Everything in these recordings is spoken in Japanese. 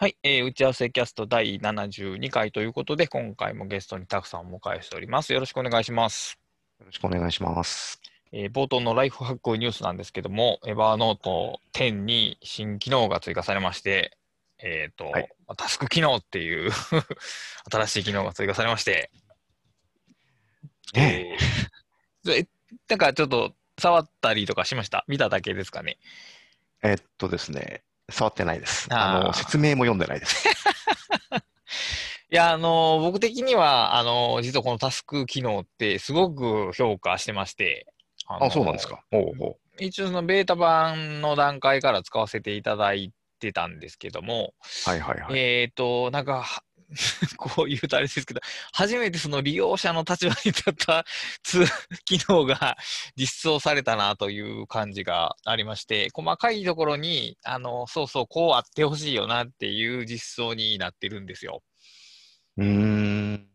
はい、えー打ち合わせキャスト第72回ということで、今回もゲストにたくさんお迎えしております。よろしくお願いします。よろしくお願いします。えー冒頭のライフハックニュースなんですけども、エバーノート10に新機能が追加されまして、えっ、と、はいタスク機能っていう 新しい機能が追加されまして、ねえーえなんかちょっと触ったりとかしました？見ただけですかね？えっとですね、触ってないです。あの、説明も読んでないです。いや、あの僕的には、あの実はこのタスク機能ってすごく評価してまして、あのあ、そうなんですか。おうおう一応そのベータ版の段階から使わせていただいてたんですけども、はいはいはい。えっ、と、なんか、は こう言うとあれですけど、初めてその利用者の立場に立ったツー機能が実装されたなという感じがありまして、細かいところに、あの、そうそう、こうあってほしいよなっていう実装になってるんですよ。うーん。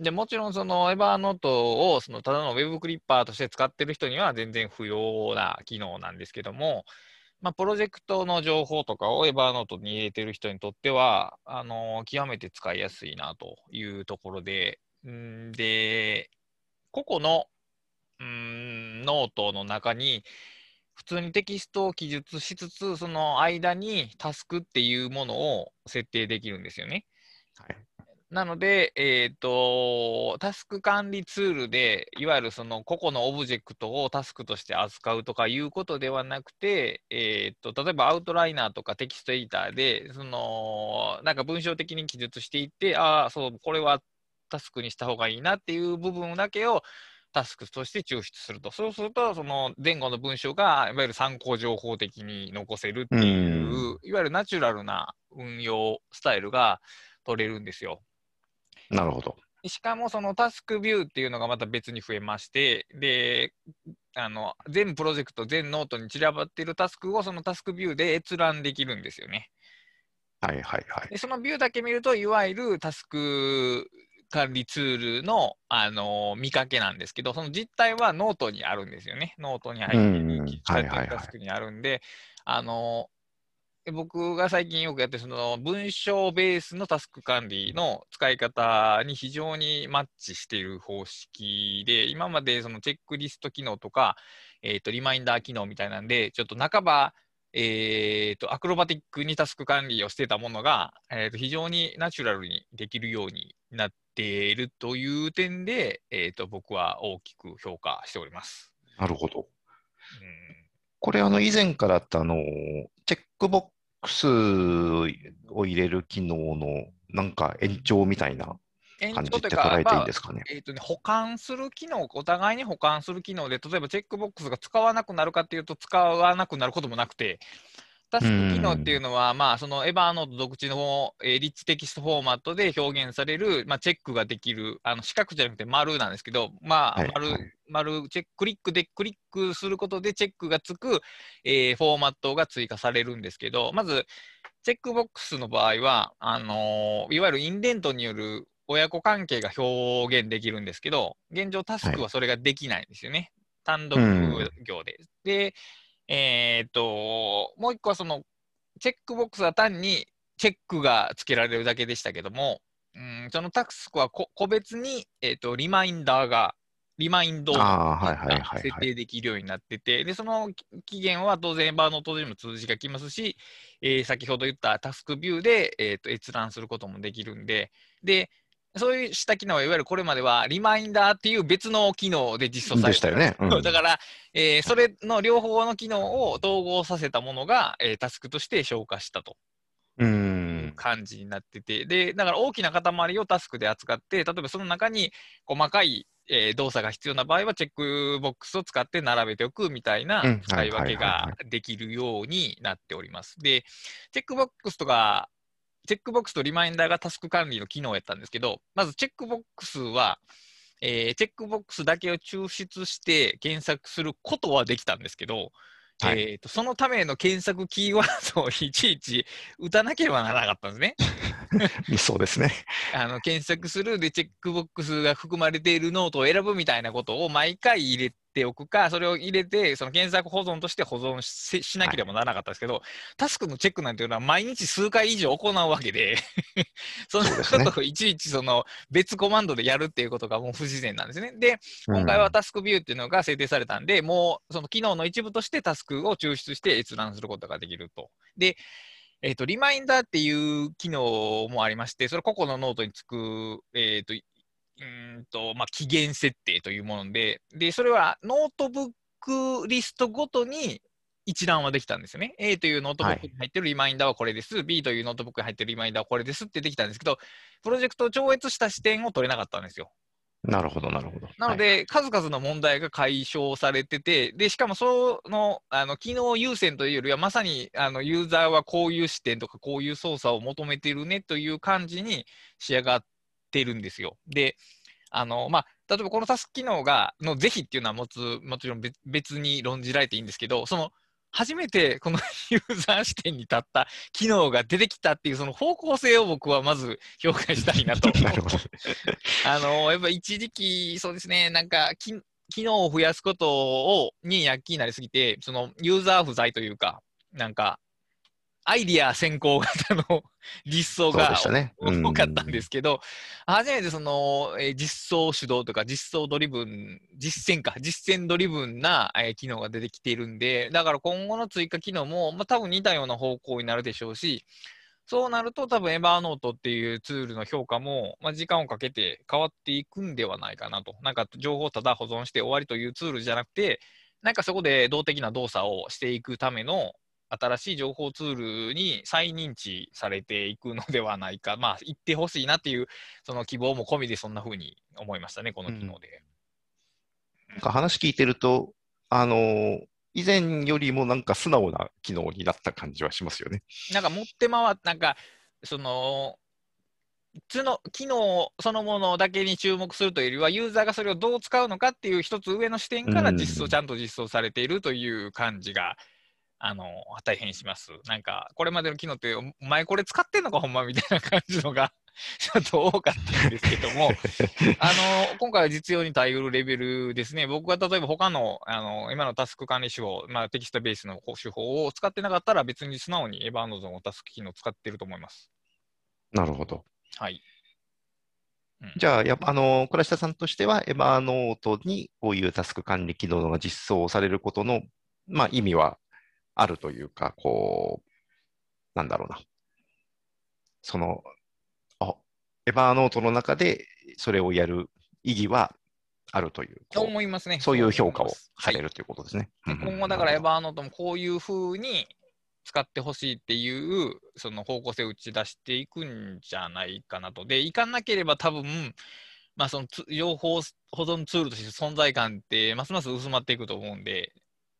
でもちろんそのエバーノートをそのただのウェブクリッパーとして使ってる人には全然不要な機能なんですけども、まあ、プロジェクトの情報とかをエバーノートに入れてる人にとっては、あの極めて使いやすいなというところで、んで、個々のんノートの中に、普通にテキストを記述しつつ、その間にタスクっていうものを設定できるんですよね。はい。なので、えっ、と、タスク管理ツールで、いわゆるその個々のオブジェクトをタスクとして扱うとかいうことではなくて、えっ、と、例えばアウトライナーとかテキストエディターで、その、なんか文章的に記述していって、ああ、そう、これはタスクにした方がいいなっていう部分だけをタスクとして抽出すると。そうすると、その前後の文章が、いわゆる参考情報的に残せるっていう、いわゆるナチュラルな運用スタイルが取れるんですよ。なるほど。しかもそのタスクビューっていうのがまた別に増えまして、で、あの全プロジェクト、全ノートに散らばっているタスクをそのタスクビューで閲覧できるんですよね。はいはいはい。で、そのビューだけ見ると、いわゆるタスク管理ツールの、あの見かけなんですけど、その実態はノートにあるんですよね。ノートに入っているタスクにあるんで、あので僕が最近よくやってるその文章ベースのタスク管理の使い方に非常にマッチしている方式で、今までそのチェックリスト機能とか、えーとリマインダー機能みたいなんで、ちょっと半ば、えーとアクロバティックにタスク管理をしてたものが、えーと非常にナチュラルにできるようになっているという点で、えーと僕は大きく評価しております。なるほど。うんこれ、あの、以前からあった、あの、チェックボックスを入れる機能の、なんか延長みたいな延感じって捉えていいまあんですかね？えーとね、保管する機能、お互いに保管する機能で、例えばチェックボックスが使わなくなるかっていうと、使わなくなることもなくて、タスク機能っていうのは、まあ、そのエヴァーノート独自の、えーリッチテキストフォーマットで表現される、まあ、チェックができる、あの四角じゃなくて丸なんですけど、まあ、はい丸、はい丸チェック、クリックで、クリックすることでチェックがつく、えーフォーマットが追加されるんですけど、まず、チェックボックスの場合は、あのーいわゆるインデントによる親子関係が表現できるんですけど、現状タスクはそれができないんですよね。単独行で。で、えーっと、もう一個はその、チェックボックスは単にチェックがつけられるだけでしたけども、うん、そのタスクはこ個別に、えーっと、リマインダーが、リマインドああ、はいはいはいがはい。設定できるようになってて、で、その期限は当然バーノートでも通知が来ますし、えー先ほど言ったタスクビューで、えーと閲覧することもできるんで、で、そういうした機能は、いわゆるこれまではリマインダーっていう別の機能で実装されてたよね。うんだから、えーそれの両方の機能を統合させたものが、えータスクとして消化したとう。ん感じになってて、で、だから大きな塊をタスクで扱って、例えばその中に細かい、えー動作が必要な場合は、チェックボックスを使って並べておくみたいなうん使い分けがはできるようになっております。で、チェックボックスとか、チェックボックスとリマインダーがタスク管理の機能やったんですけど、まずチェックボックスは、えーチェックボックスだけを抽出して検索することはできたんですけど、はいえーとそのための検索キーワードをいちいち打たなければならなかったんですね。そうですね。あの検索するでチェックボックスが含まれているノートを選ぶみたいなことを毎回入れてておくか、それを入れて、その検索保存として保存ししなければならなかったですけど、タスクのチェックなんていうのは毎日数回以上行うわけで、そのことをいちいちその別コマンドでやるっていうことがもう不自然なんですね。で、今回はタスクビューっていうのが制定されたんで、もうその機能の一部としてタスクを抽出して閲覧することができると。で、えっ、と、リマインダーっていう機能もありまして、それ個々のノートにつく、えっ、と、うーんと、まあ、期限設定というもので、で、それはノートブックリストごとに一覧はできたんですよね。A というノートブックに入ってるリマインダーはこれです、B というノートブックに入ってるリマインダーはこれですってできたんですけど、プロジェクトを超越した視点を取れなかったんですよ。なるほど、なるほど。なので、数々の問題が解消されてて、でしかもそのあの機能優先というよりは、まさにあのユーザーはこういう視点とか、こういう操作を求めてるねという感じに仕上がってるんですよ。で、あのまあ、例えばこのタスク機能がの是非っていうのはもつもちろん別別に論じられていいんですけど、その初めてこの ユーザー視点に立った機能が出てきたっていうその方向性を僕はまず評価したいなとはい。な。あのやっぱ一時期、そうですね、なんかき、機能を増やすことをに躍起になりすぎて、そのユーザー不在というか、なんか、アイディア先行型の実装が多かったんですけど、初めてその、えー実装主導とか実装ドリブン、実践か、実践ドリブンな、えー機能が出てきているんで、だから今後の追加機能も、まあ、多分似たような方向になるでしょうし、そうなると多分 Evernote っていうツールの評価も、まあ、時間をかけて変わっていくんではないかなと。なんか情報をただ保存して終わりというツールじゃなくて、なんかそこで動的な動作をしていくための新しい情報ツールに再認知されていくのではないか、まあ、言ってほしいなっていう、その希望も込みでそんな風に思いましたね、この機能で。なんか話聞いてると、あのー以前よりもなんか素直な機能になった感じはしますよね。なんか持って回っなんか、その、つの機能そのものだけに注目するというよりは、ユーザーがそれをどう使うのかっていう一つ上の視点から実装、うんちゃんと実装されているという感じが、あの、大変します。なんか、これまでの機能って、お前これ使ってんのか、ほんまみたいな感じのが、ちょっと多かったんですけども、あの、今回は実用に耐えうるレベルですね。僕が例えば他の、あの、今のタスク管理手法、まあ、テキストベースの手法を使ってなかったら、別に素直にエヴァーノートのタスク機能を使ってると思います。なるほど。はい。じゃあ、やっぱあのー倉下さんとしては、エバーノートにこういうタスク管理機能が実装されることの、まあ、意味はあるというか、こう、なんだろうな。その、あ、エバーノートの中でそれをやる意義はあるという、と思いますね。そういう評価をさはいれるということですね。でうん今後だからエヴなるァーノートもこういうふうに使ってほしいっていうその方向性を打ち出していくんじゃないかなと。で、いかなければ多分、まあそのつ情報保存ツールとして存在感ってますます薄まっていくと思うんで、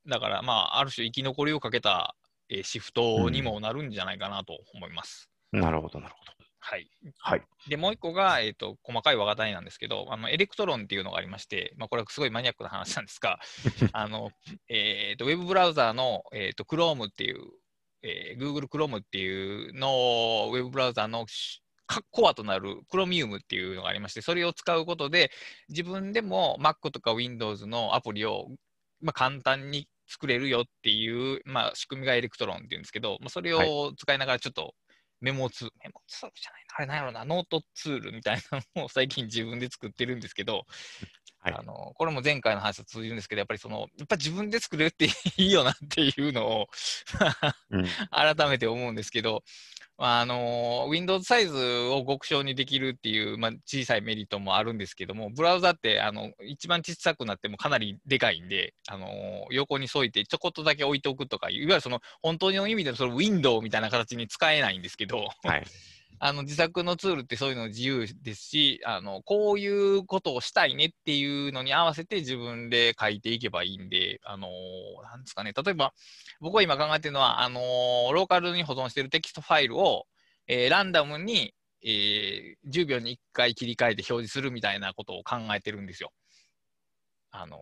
だからまあある種生き残りをかけた、えーシフトにもなるんじゃないかなと思います。ほどなるほど、なるほど。はい。はい。で、もう一個が、えっ、と、細かい話なんですけど、あの、 Electron っていうのがありまして、まあ、これはすごいマニアックな話なんですが、あの、えっ、と、ウェブブラウザーの、えっ、と、Chrome っていう、えー Google Chrome っていうの、ウェブブラウザーのコアとなる Chromium っていうのがありまして、それを使うことで、自分でも Mac とか Windows のアプリを、まあ、簡単に作れるよっていう、まあ、仕組みが Electron っていうんですけど、まあ、それを使いながらちょっとメモツール、メモツールじゃないな、あれなんやろな、ノートツールみたいなのを最近自分で作ってるんですけど、はい。あのこれも前回の話と通じるんですけど、やっぱりその、やっぱ自分で作れるっていいよなっていうのをうん。改めて思うんですけど、まああの Windows サイズを極小にできるっていう、まあ、小さいメリットもあるんですけども、ブラウザってあの一番小さくなってもかなりでかいんで、あの横に添えてちょこっとだけ置いておくとかい、いわゆるその本当の意味でのその Window みたいな形に使えないんですけど、はい。あの自作のツールってそういうの自由ですしあの、こういうことをしたいねっていうのに合わせて自分で書いていけばいいんで、あのなんですかね、例えば僕は今考えてるのは、あのローカルに保存してるテキストファイルを、えーランダムに、えー10秒に1回切り替えて表示するみたいなことを考えてるんですよ。あの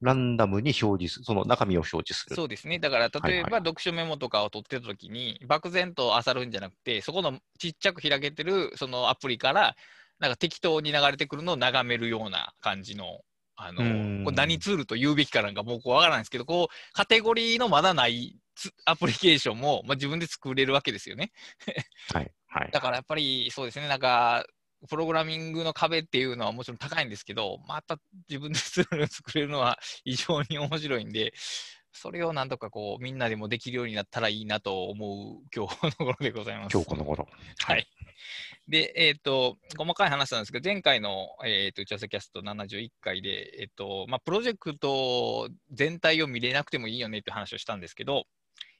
ランダムに表示する、その中身を表示する。そうですね。だから、例えはいば読書メモとかを取ってたときに、漠然と漁るんじゃなくて、そこのちっちゃく開けてるそのアプリから、なんか適当に流れてくるのを眺めるような感じのあの、これ何ツールと言うべきかなんかもうこうわからないんですけど、こう、カテゴリーのまだないアプリケーションも、まあ、自分で作れるわけですよね。はい。はい。だからやっぱりそうですね、なんか、プログラミングの壁っていうのはもちろん高いんですけど、また自分で作れるのは非常に面白いんで、それをなんとかこうみんなでもできるようになったらいいなと思う今日の頃でございます。今日この頃。はい。で、えっ、ー、と、細かい話なんですけど、前回の、えーと、打ち合わせキャスト71回で、えっ、ー、と、まあ、プロジェクト全体を見れなくてもいいよねっていう話をしたんですけど、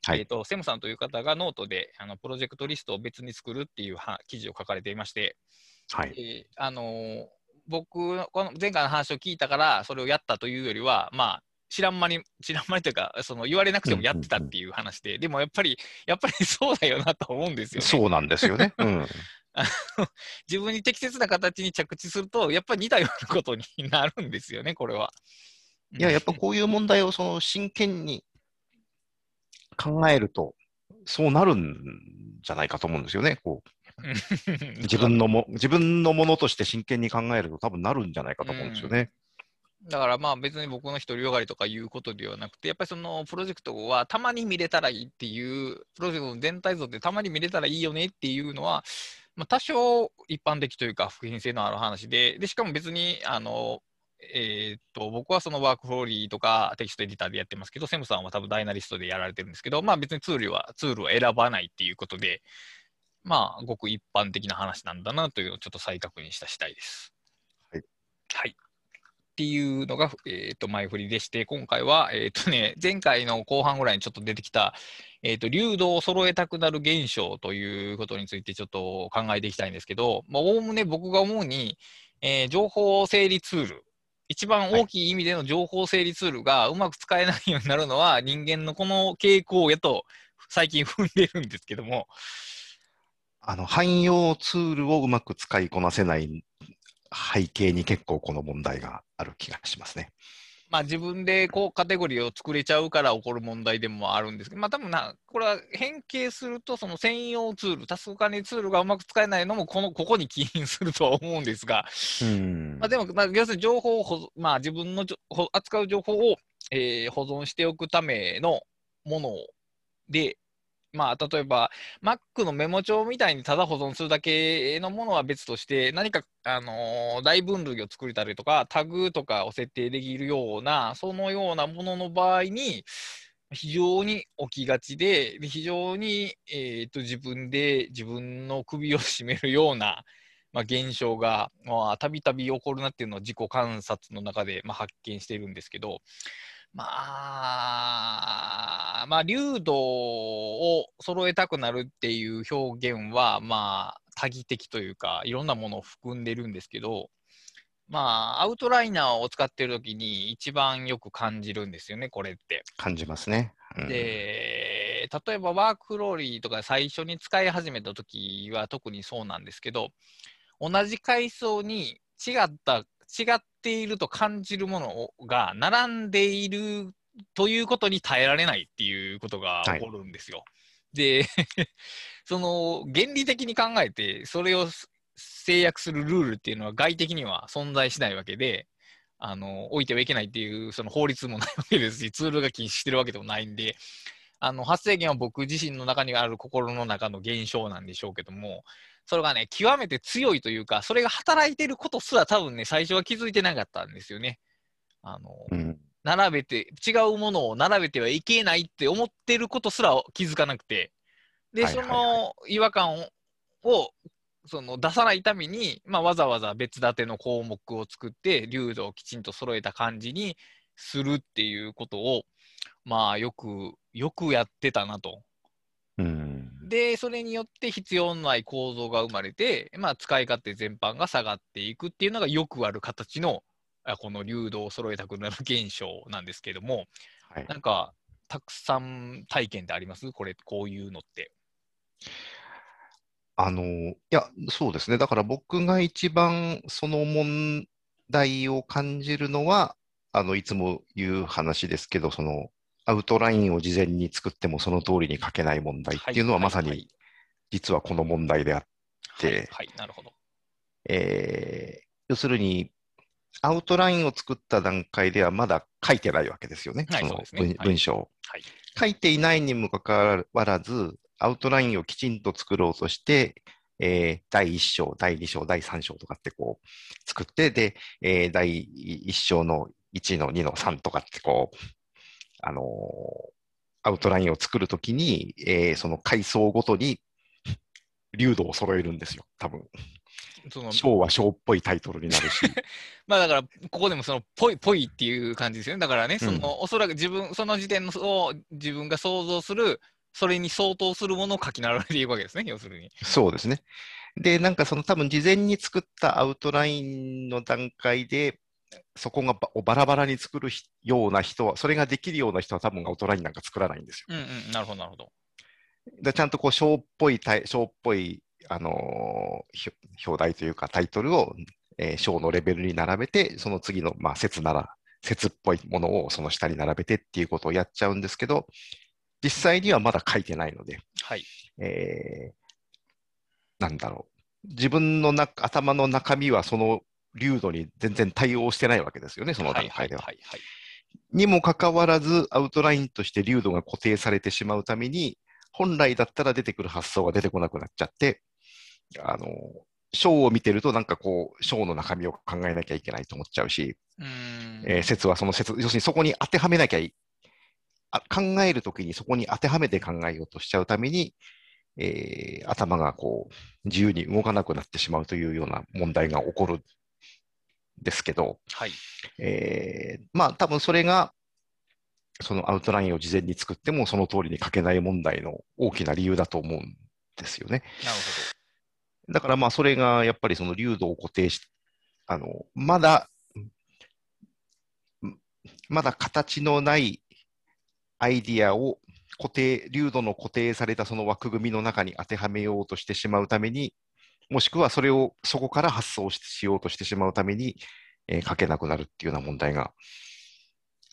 はい、えと、セムさんという方がノートで、あの、プロジェクトリストを別に作るっていうは記事を書かれていまして、はい。えあの僕、この前回の話を聞いたから、それをやったというよりは、まあ、知らん間に、知らん間にというか、その言われなくてもやってたっていう話で、でもやっぱり、やっぱり そうだよなと思うんですよね。そうなんですよね。うん、自分に適切な形に着地すると、やっぱり似たようなことになるんですよね、これは。いや、やっぱこういう問題をその真剣に考えると、そうなるんじゃないかと思うんですよね。こう 自分のも自分のものとして真剣に考えると多分なるんじゃないかと思うんですよね。だからまあ別に僕の独りよがりとかいうことではなくて、やっぱりそのプロジェクトはたまに見れたらいいっていう、プロジェクトの全体像でたまに見れたらいいよねっていうのは、まあ、多少一般的というか、普遍性のある話で、でしかも別に、あの、えー、っと、僕はそのワークフローリーとかテキストエディターでやってますけど、セムさんは多分ダイナリストでやられてるんですけど、まあ別にツールは、ツールを選ばないっていうことで、まあ、ごく一般的な話なんだなというのをちょっと再確認した次第です。はい。はい。っていうのが、えっ、ー、と、前振りでして、今回は、えっ、ー、とね、前回の後半ぐらいにちょっと出てきた、えっ、ー、と、流動を揃えたくなる現象ということについてちょっと考えていきたいんですけど、まあ、おおむね僕が思うに、えー、情報整理ツール、一番大きい意味での情報整理ツールがうまく使えないようになるのは人間のこの傾向やと最近踏んでるんですけども。あの、汎用ツールをうまく使いこなせない背景に結構この問題がある気がしますね。まあ自分でこうカテゴリーを作れちゃうから起こる問題でもあるんですけど、まあ多分な、これは変形すると、その専用ツール、タスク管理ツールがうまく使えないのも、この、ここに起因するとは思うんですが、うんまあでも、まあ、要するに情報をまあ自分の扱う情報を、えー、保存しておくためのもので、まあ、例えば Mac のメモ帳みたいにただ保存するだけのものは別として、何か、あのー、大分類を作れたりとか、タグとかを設定できるような、そのようなものの場合に、非常に起きがちで、非常に、えーと、自分で自分の首を絞めるような、まあ、現象がたびたび起こるなっていうのを自己観察の中で、まあ、発見しているんですけど、まあ、まあ、流動を揃えたくなるっていう表現は、まあ、多義的というか、いろんなものを含んでるんですけど、まあ、アウトライナーを使ってるときに一番よく感じるんですよね、これって。感じますね。うん、で、例えばワークフローリーとか最初に使い始めたときは特にそうなんですけど、同じ階層に違った違っていると感じるものが並んでいるということに耐えられないっていうことが起こるんですよ。はい、で その原理的に考えてそれを制約するルールっていうのは外的には存在しないわけであの置いてはいけないっていうその法律もないわけですし ツールが禁止してるわけでもないんであの発生源は僕自身の中にある心の中の現象なんでしょうけどもそれがね、極めて強いというか、それが働いてることすら多分ね、最初は気づいてなかったんですよね。あの、うん、並べて、違うものを並べてはいけないって思ってることすら気づかなくて、で、その違和感をその出さないために、まあ、わざわざ別立ての項目を作って、流度をきちんと揃えた感じにするっていうことを、まあ、よく、よくやってたなと。うん、で、それによって必要のない構造が生まれて、まあ、使い勝手全般が下がっていくっていうのがよくある形の、この流動を揃えたくなる現象なんですけども、はい、なんか、たくさん体験ってあります？これ、こういうのって。あの、いや、そうですね。だから僕が一番その問題を感じるのは、あの、いつも言う話ですけど、その、アウトラインを事前に作ってもその通りに書けない問題っていうのはまさに実はこの問題であって、はい、なるほど。えー、要するに、アウトラインを作った段階ではまだ書いてないわけですよね、はいその文文章を、はい。書いていないにもかかわらず、アウトラインをきちんと作ろうとして、えー第1章、第2章、第3章とかってこう作って、で、えー第1章の1の2の3とかってこう、あのーアウトラインを作るときに、えーその階層ごとに、流度を揃えるんですよ、多分。その章は章っぽいタイトルになるし。まあだから、ここでもその、ぽい、ぽいっていう感じですよね。だからね、その、おそらく自分、その時点のを自分が想像する、それに相当するものを書き並べていくわけですね、要するに。そうですね。で、なんかその多分事前に作ったアウトラインの段階で、そこがばバラバラに作るひような人は、それができるような人は多分アウトラインなんか作らないんですよ。うんうん、なるほど、なるほど。でちゃんとこう章っぽいタイ、章っぽい、あのー表題というかタイトルを、えー章のレベルに並べて、その次の、まあ、説なら、説っぽいものをその下に並べてっていうことをやっちゃうんですけど、実際にはまだ書いてないので、はい。えーなんだろう。自分のな頭の中身はその流度に全然対応してないわけですよね、その段階では。はい、はい、はい。にもかかわらず、アウトラインとして流度が固定されてしまうために、本来だったら出てくる発想が出てこなくなっちゃって、あの、章を見てるとなんかこう、章の中身を考えなきゃいけないと思っちゃうし、う。えー説はその説、要するにそこに当てはめなきゃいあ考えるときにそこに当てはめて考えようとしちゃうために、えー頭がこう自由に動かなくなってしまうというような問題が起こるんですけど、はい。えーまあ多分それがそのアウトラインを事前に作ってもその通りに書けない問題の大きな理由だと思うんですよね。なるだからまあそれがやっぱりその流度を固定し、あの、まだ、んまだ形のないアイディアを固定、流度の固定されたその枠組みの中に当てはめようとしてしまうために、もしくはそれをそこから発想ししようとしてしまうために、えー書けなくなるっていうような問題が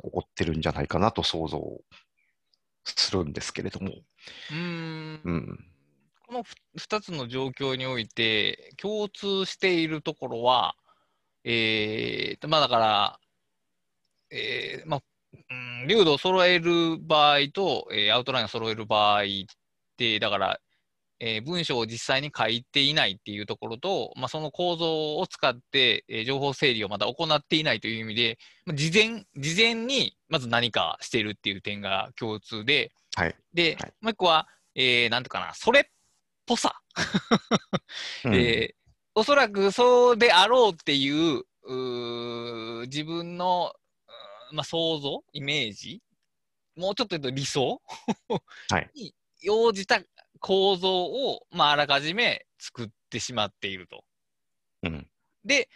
起こってるんじゃないかなと想像するんですけれども。うーん。うん。この2つの状況において、共通しているところは、えー、まあだから、えー、まあ、うん、流度を揃える場合と、えーアウトラインを揃える場合って、だから、えー文章を実際に書いていないっていうところと、まあ、その構造を使って、えー情報整理をまだ行っていないという意味で、まあ事前、事前にまず何かしているっていう点が共通で、はい。で、はいもう一個は、えー、なんていうかな、それっぽさ。うん えーおそらくそうであろうっていう、自分の、まあ、想像、イメージ、もうちょっと言うと理想、はいに応じた構造を、まあ、あらかじめ作ってしまっていると。うん。で、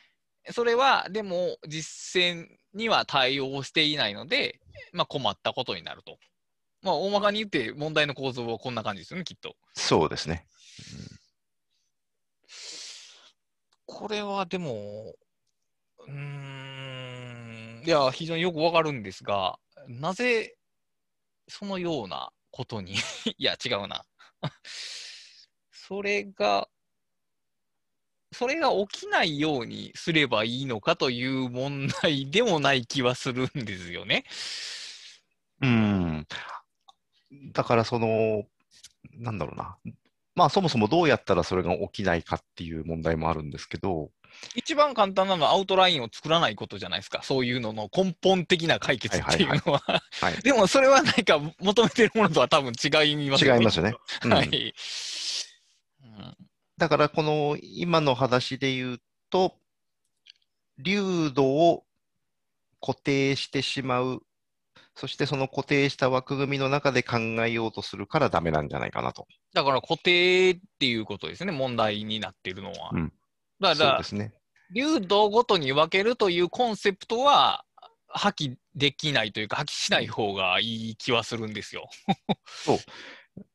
それは、でも、実践には対応していないので、まあ、困ったことになると。まあ、大まかに言って、問題の構造はこんな感じですよね、きっと。そうですね。これはでも、うーん、いや、非常によくわかるんですが、なぜそのようなことに、いや、違うな。それが、それが起きないようにすればいいのかという問題でもない気はするんですよね。うん。だからその、なんだろうな。まあそもそもどうやったらそれが起きないかっていう問題もあるんですけど、一番簡単なのはアウトラインを作らないことじゃないですか。そういうのの根本的な解決っていうのは。はい。でもそれは何か求めてるものとは多分違います違いますよね。うんはい。うんだからこの今の話で言うと、流度を固定してしまう。そしてその固定した枠組みの中で考えようとするからダメなんじゃないかなと。だから固定っていうことですね、問題になっているのは。うんだからそうで、すね。流度ごとに分けるというコンセプトは破棄できないというか、破棄しない方がいい気はするんですよ。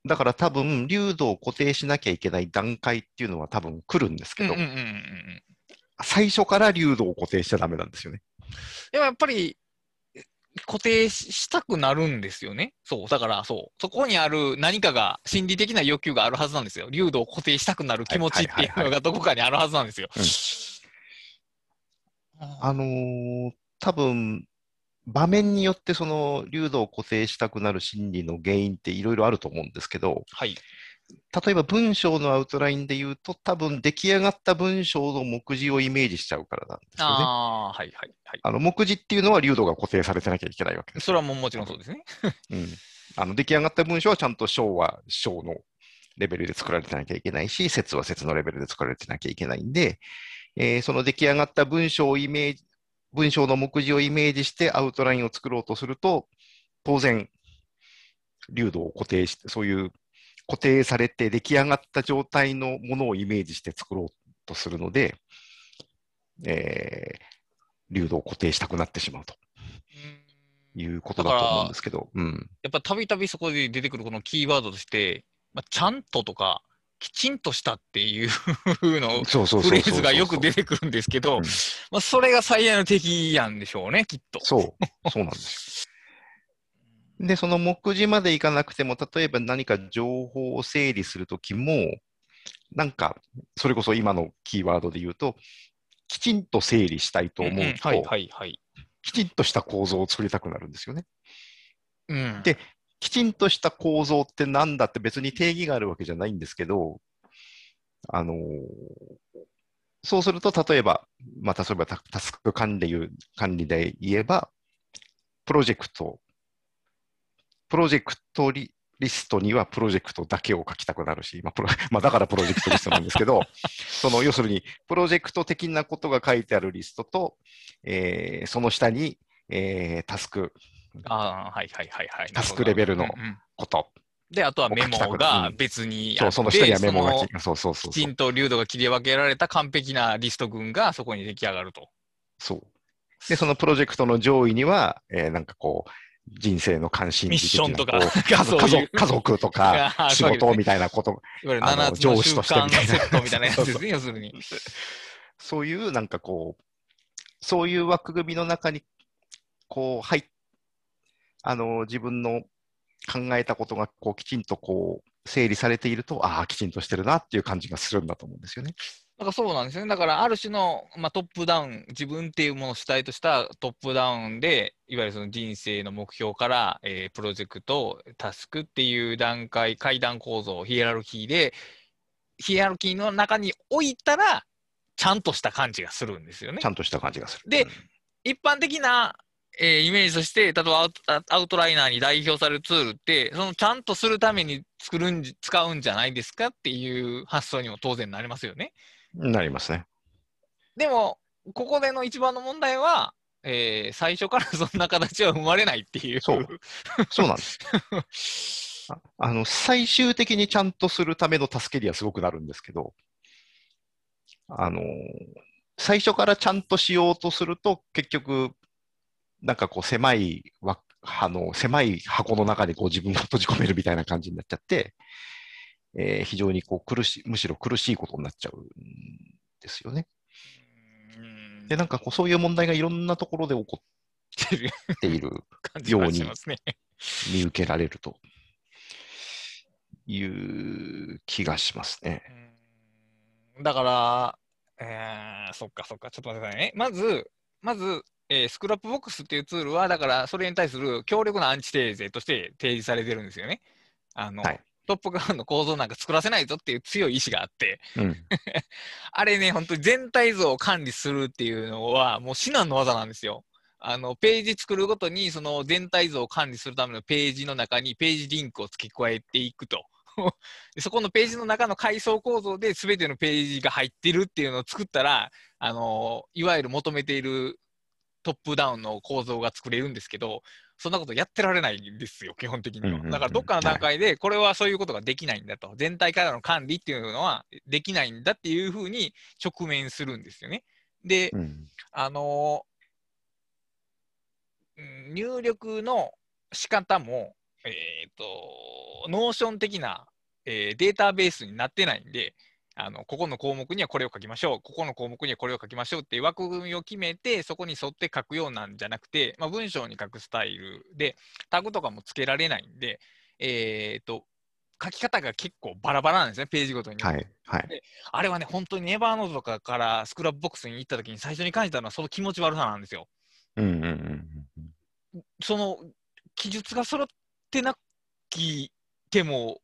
だから多分、流度を固定しなきゃいけない段階っていうのは多分来るんですけど、うんうんうんうん最初から流度を固定しちゃダメなんですよね。でもやっぱり固定ししたくなるんですよね。そう。だからそう。そこにある何かが心理的な欲求があるはずなんですよ。流度を固定したくなる気持ちっていうのがどこかにあるはずなんですよ。うあのー多分、場面によってその流度を固定したくなる心理の原因っていろいろあると思うんですけど、はい。例えば文章のアウトラインで言うと、多分出来上がった文章の目次をイメージしちゃうからなんですよね。ああ、はいはいはい。あの目次っていうのは流度が固定されてなきゃいけないわけです。それはもうもちろんそうですね。うん、あの出来上がった文章はちゃんと章は章のレベルで作られてなきゃいけないし、説は説のレベルで作られてなきゃいけないんで、えーその出来上がった文章をイメージ、文章の目次をイメージしてアウトラインを作ろうとすると、当然、流度を固定して、そういう固定されて出来上がった状態のものをイメージして作ろうとするので、えー流度を固定したくなってしまうということだと思うんですけど、うん。やっぱたびたびそこで出てくるこのキーワードとして、まあ、ちゃんととか、きちんとしたっていうのフレーズがよく出てくるんですけど、うんまあ、それが最大の敵なんでしょうね、きっと。そう、そうなんですよ。で、その目次までいかなくても、例えば何か情報を整理するときも、なんか、それこそ今のキーワードで言うと、きちんと整理したいと思うと、んんはいはいはい。きちんとした構造を作りたくなるんですよね。うん、できちんとした構造ってなんだって別に定義があるわけじゃないんですけど、あのーそうすると、例えば、まあ、例えばタタスク管理管理で言えば、プロジェクト、プロジェクトリリストにはプロジェクトだけを書きたくなるし、まあプロ まあ、だからプロジェクトリストなんですけど、その要するに、プロジェクト的なことが書いてあるリストと、えーその下に、えータスク、ああ、はいはいはいはい。タスクレベルのうんうんこと、で、あとはメモが別にあって、その下にはメモがそうそうそうきちんと流度が切り分けられた完璧なリスト群がそこに出来上がると。そう。で、そのプロジェクトの上位には、えーなんかこう、人生の関心ミッションとか 家族家族とか 仕事みたいなこと、あの7つの習上司として慣みたいなセットみたいなやつですね、要するに。そういうなんかこう、そういう枠組みの中に、こう、入っあの、自分の考えたことが、こう、きちんとこう、整理されていると、ああ、きちんとしてるなっていう感じがするんだと思うんですよね。だからそうなんですよね。だからある種の、まあ、トップダウン、自分っていうものを主体としたトップダウンで、いわゆるその人生の目標から、えープロジェクト、タスクっていう段階、階段構造、ヒエラルキーで、ヒエラルキーの中に置いたら、ちゃんとした感じがするんですよねち。ゃんとした感じがする。でうん一般的な、えーイメージとして、例えばアウトライナーに代表されるツールって、そのちゃんとするために作るんじ使うんじゃないですかっていう発想にも当然なりますよね。なりますね。でも、ここでの一番の問題は、えー最初からそんな形は生まれないっていう。そうそうなんです。ああの、最終的にちゃんとするための助けにはすごくなるんですけど、あの、最初からちゃんとしようとすると、結局、なんかこう狭いわ、あの、狭い箱の中にこう自分を閉じ込めるみたいな感じになっちゃって、えー非常にこう苦しい、むしろ苦しいことになっちゃうんですよね。うんで、なんかこうそういう問題がいろんなところで起こっている感じがしますね。見受けられるという気がしますね。うんだから、えーそっかそっか、ちょっと待ってくださいね。まず、まず、えースクラップボックスっていうツールは、だからそれに対する強力なアンチテーゼとして提示されてるんですよね。あの、はいトップガンの構造なんか作らせないぞっていう強い意志があって、うん。あれね、本当に全体像を管理するっていうのは、もう至難の技なんですよ。あの、ページ作るごとに、その全体像を管理するためのページの中にページリンクを付け加えていくと。でそこのページの中の階層構造で全てのページが入ってるっていうのを作ったら、あの、いわゆる求めているトップダウンの構造が作れるんですけど、そんなことやってられないんですよ、基本的には。だからどっかの段階で、これはそういうことができないんだと。全体からの管理っていうのはできないんだっていうふうに直面するんですよね。で、うん。あのうん入力の仕方も、えっ、と、 Notion 的な、えーデータベースになってないんで、あのここの項目にはこれを書きましょう、ここの項目にはこれを書きましょうっていう枠組みを決めて、そこに沿って書くようなんじゃなくて、まあ、文章に書くスタイルで、タグとかもつけられないんで、えっ、と、書き方が結構バラバラなんですね、ページごとに。はい。はい。あれはね、本当に Evernote とかから Scrapbox に行った時に最初に感じたのはその気持ち悪さなんですよ。うんうんうんうん。その記述が揃ってなきても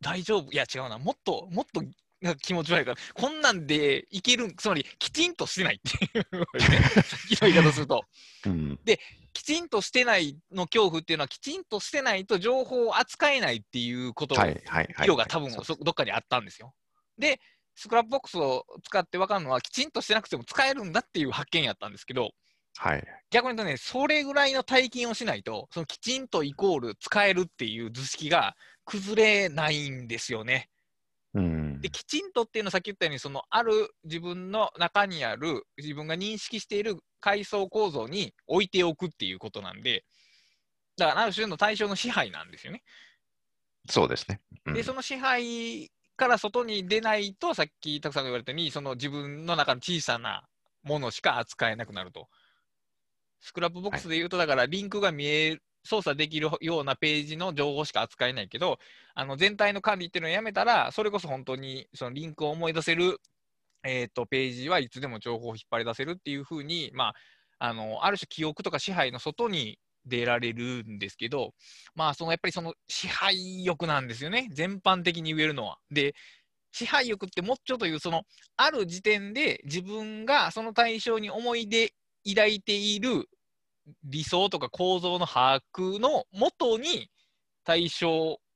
大丈夫。いや違うな。もっと、もっとなんか気持ち悪いから、こんなんでいける、つまりきちんとしてないっていう、ね、さっきの言い方すると。うんきちんとしてないの恐怖っていうのは、きちんとしてないと情報を扱えないっていうことはいはが多分そどっかにあったんですよ。で、スクラップボックスを使って分かるのは、きちんとしてなくても使えるんだっていう発見やったんですけど、はい。逆に言うとね、それぐらいの体験をしないと、そのきちんとイコール使えるっていう図式が崩れないんですよね。うんで、きちんとっていうのはさっき言ったように、そのある自分の中にある自分が認識している階層構造に置いておくっていうことなんで、だからある種の対象の支配なんですよね。そうですね。うんで、その支配から外に出ないと、さっきたくさんが言われたように、その自分の中の小さなものしか扱えなくなると。 Scrapbox で言うと、だからリンクが見える、操作できるようなページの情報しか扱えないけど、あの全体の管理っていうのをやめたら、それこそ本当にそのリンクを思い出せる、えー、とページはいつでも情報を引っ張り出せるっていうふうに、まあ、あのある種記憶とか支配の外に出られるんですけど、まあ、そのやっぱりその支配欲なんですよね、全般的に言えるのは。で、支配欲ってもうちょと言う、そのある時点で自分がその対象に思い出抱いている理想とか構造の把握のもとに対象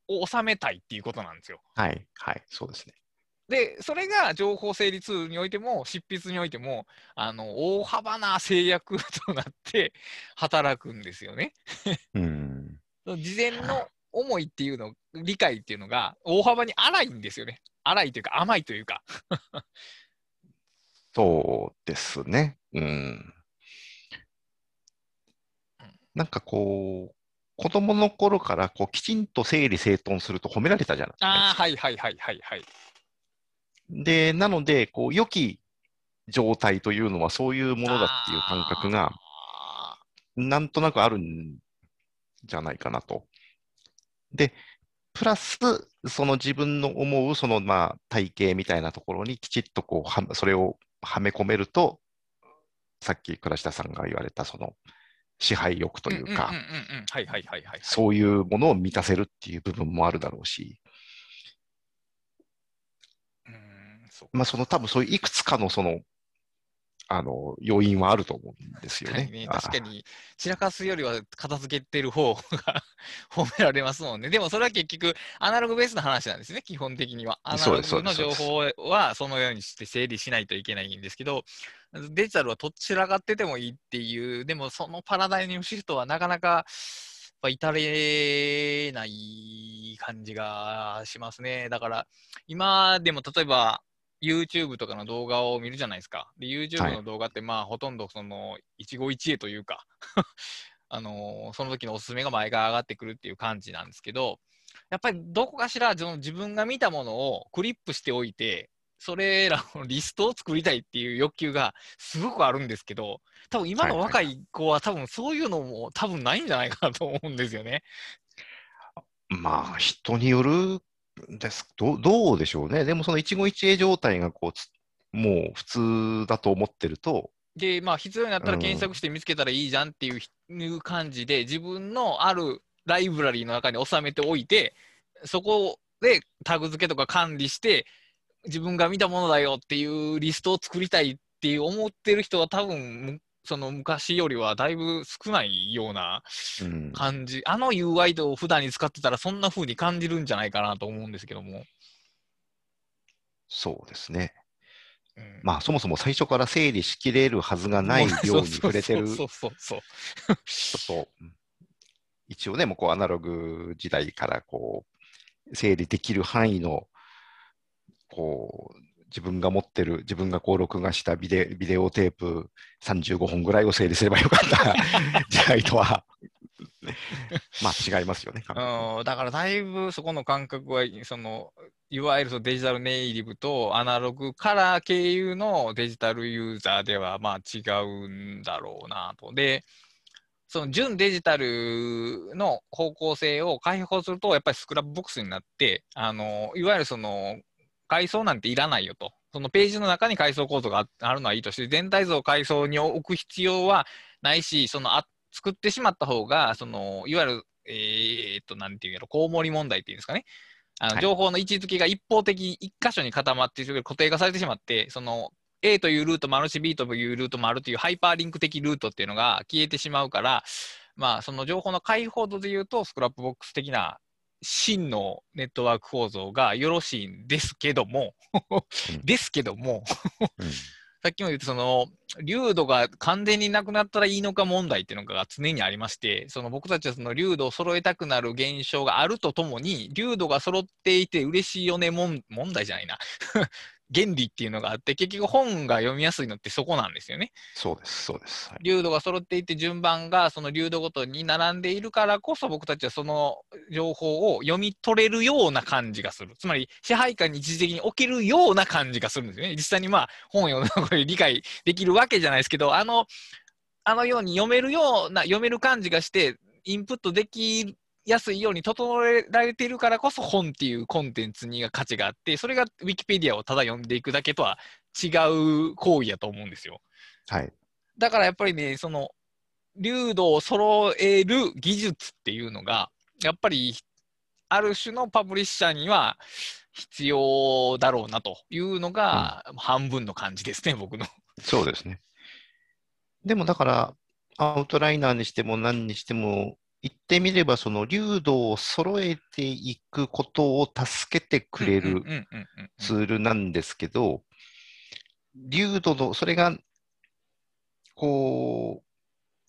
を収めたいっていうことなんですよ。はい。はい。そうですね。で、それが情報整理ツールにおいても、執筆においても、あの大幅な制約となって働くんですよね。うん。事前の思いっていうの、理解っていうのが大幅に荒いんですよね。荒いというか甘いというか。そうですね。うん。なんかこう、子供の頃からこうきちんと整理整頓すると褒められたじゃないですか。ああ、はいはいはいはいはい。で、なので、こう、良き状態というのはそういうものだっていう感覚が、あなんとなくあるんじゃないかなと。で、プラス、その自分の思う、その、まあ、体型みたいなところにきちっとこう、はそれをはめ込めると、さっき倉下さんが言われた、その、支配欲とーいうか。そういうものを満たせるっていう部分もあるだろうし、うーんそうまあ、その多分そういういくつかのその、あの、要因はあると思うんですよね。はいねあ確かに、散らかすよりは片付けてる方が 褒められますもんね。でもそれは結局、アナログベースの話なんですね、基本的には。アナログの情報はそのようにして整理しないといけないんですけど、デジタルはどちらがっててもいいっていう、でもそのパラダイムシフトはなかなか、至れない感じがしますね。だから、今でも例えば、YouTube とかの動画を見るじゃないですか。で、YouTube はいの動画って、まあ、ほとんどその、一期一会というか、あのーその時のおすすめが前が上がってくるっていう感じなんですけど、やっぱりどこかしらその自分が見たものをクリップしておいて、それらのリストを作りたいっていう欲求がすごくあるんですけど、多分今の若い子は多分そういうのも多分ないんじゃないかなと思うんですよね。まあ、人によるんです。どうどうでしょうね。でも、その一期一会状態がこう、もう普通だと思ってると、で、まあ、必要になったら検索して見つけたらいいじゃんっていうひいう感じで、自分のあるライブラリーの中に収めておいて、そこでタグ付けとか管理して、自分が見たものだよっていうリストを作りたいっていう思ってる人は多分、その昔よりはだいぶ少ないようなうん、感じ、あの UI を普段に使ってたらそんな風に感じるんじゃないかなと思うんですけども。そうですね。うん。まあ、そもそも最初から整理しきれるはずがないもう量に触れてるそうそうそう一応ね、もうこうアナログ時代からこう、整理できる範囲の、こう、自分が持ってる、自分がこう録画したビデビデオテープ35本ぐらいを整理すればよかった 時代とは、まあ違いますよね。だからだいぶそこの感覚は、そのいわゆるデジタルネイティブとアナログから経由のデジタルユーザーではまあ違うんだろうなと。で、その純デジタルの方向性を開放すると、やっぱりスクラップボックスになって、あのいわゆるその階層なんていらないよと。そのページの中に階層構造がああるのはいいとして、全体像を階層に置く必要はないし、そのあ作ってしまった方が、そのいわゆる、えーっと、なんていうやろ、コウモリ問題っていうんですかね。あはいの情報の位置づけが一方的、一箇所に固まっている固定化されてしまって、その A というルートもあるし、B というルートもあるというハイパーリンク的ルートっていうのが消えてしまうから、まあ、その情報の解放度で言うと、 Scrapbox 的な真のネットワーク構造がよろしいんですけども、うんですけども、うんさっきも言ったその、粒度が完全になくなったらいいのか問題っていうのが常にありまして、その僕たちはその粒度を揃えたくなる現象があるとともに、粒度が揃っていて嬉しいよね問題じゃないな。原理っていうのがあって、結局本が読みやすいのってそこなんですよね。そうです、そうです。はい流度が揃っていて順番がその流度ごとに並んでいるからこそ僕たちはその情報を読み取れるような感じがする。つまり支配下に一時的に置けるような感じがするんですよね。実際にまあ本を読んだ理解できるわけじゃないですけど、あの、あのように読めるような、読める感じがして、インプットできやすいように整えられているからこそ本っていうコンテンツに価値があって、それがウィキペディアをただ読んでいくだけとは違う行為やと思うんですよ。はい。だからやっぱりね、その、流度を揃える技術っていうのが、やっぱり、ある種のパブリッシャーには必要だろうなというのが、半分の感じですね、僕の。そうですね。でもだから、アウトライナーにしても何にしても、言ってみれば、その流度を揃えていくことを助けてくれるツールなんですけど、流度の、それが、こう、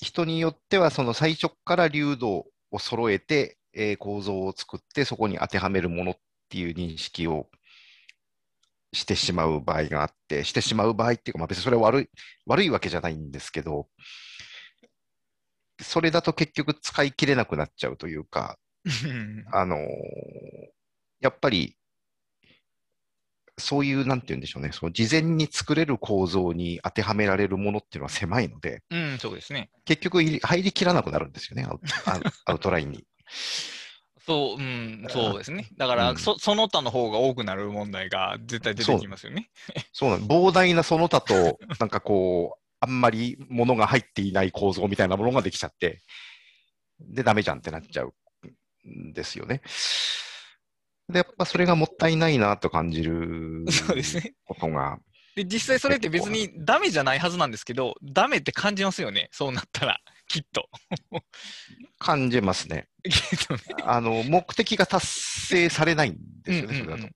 人によっては、その最初から流度を揃えて、えー構造を作って、そこに当てはめるものっていう認識をしてしまう場合があって、してしまう場合っていうか、まあ、別にそれは悪い悪いわけじゃないんですけど、それだと結局使い切れなくなっちゃうというか、あのーやっぱり、そういう、なんて言うんでしょうね、その事前に作れる構造に当てはめられるものっていうのは狭いので、うん、そうですね。結局入り入りきらなくなるんですよね、アウアウ アウトラインに。そう、うん、そうですね。だから、うんそその他の方が多くなる問題が絶対出てきますよね。そうなん膨大なその他と、なんかこう、あんまり物が入っていない構造みたいなものができちゃって、で、ダメじゃんってなっちゃうんですよね。で、やっぱそれがもったいないなと感じるそうですね。ことが、で、実際それって別にダメじゃないはずなんですけど、ダメって感じますよね。そうなったら、きっと。感じますね。あの、目的が達成されないんですよね、それだと。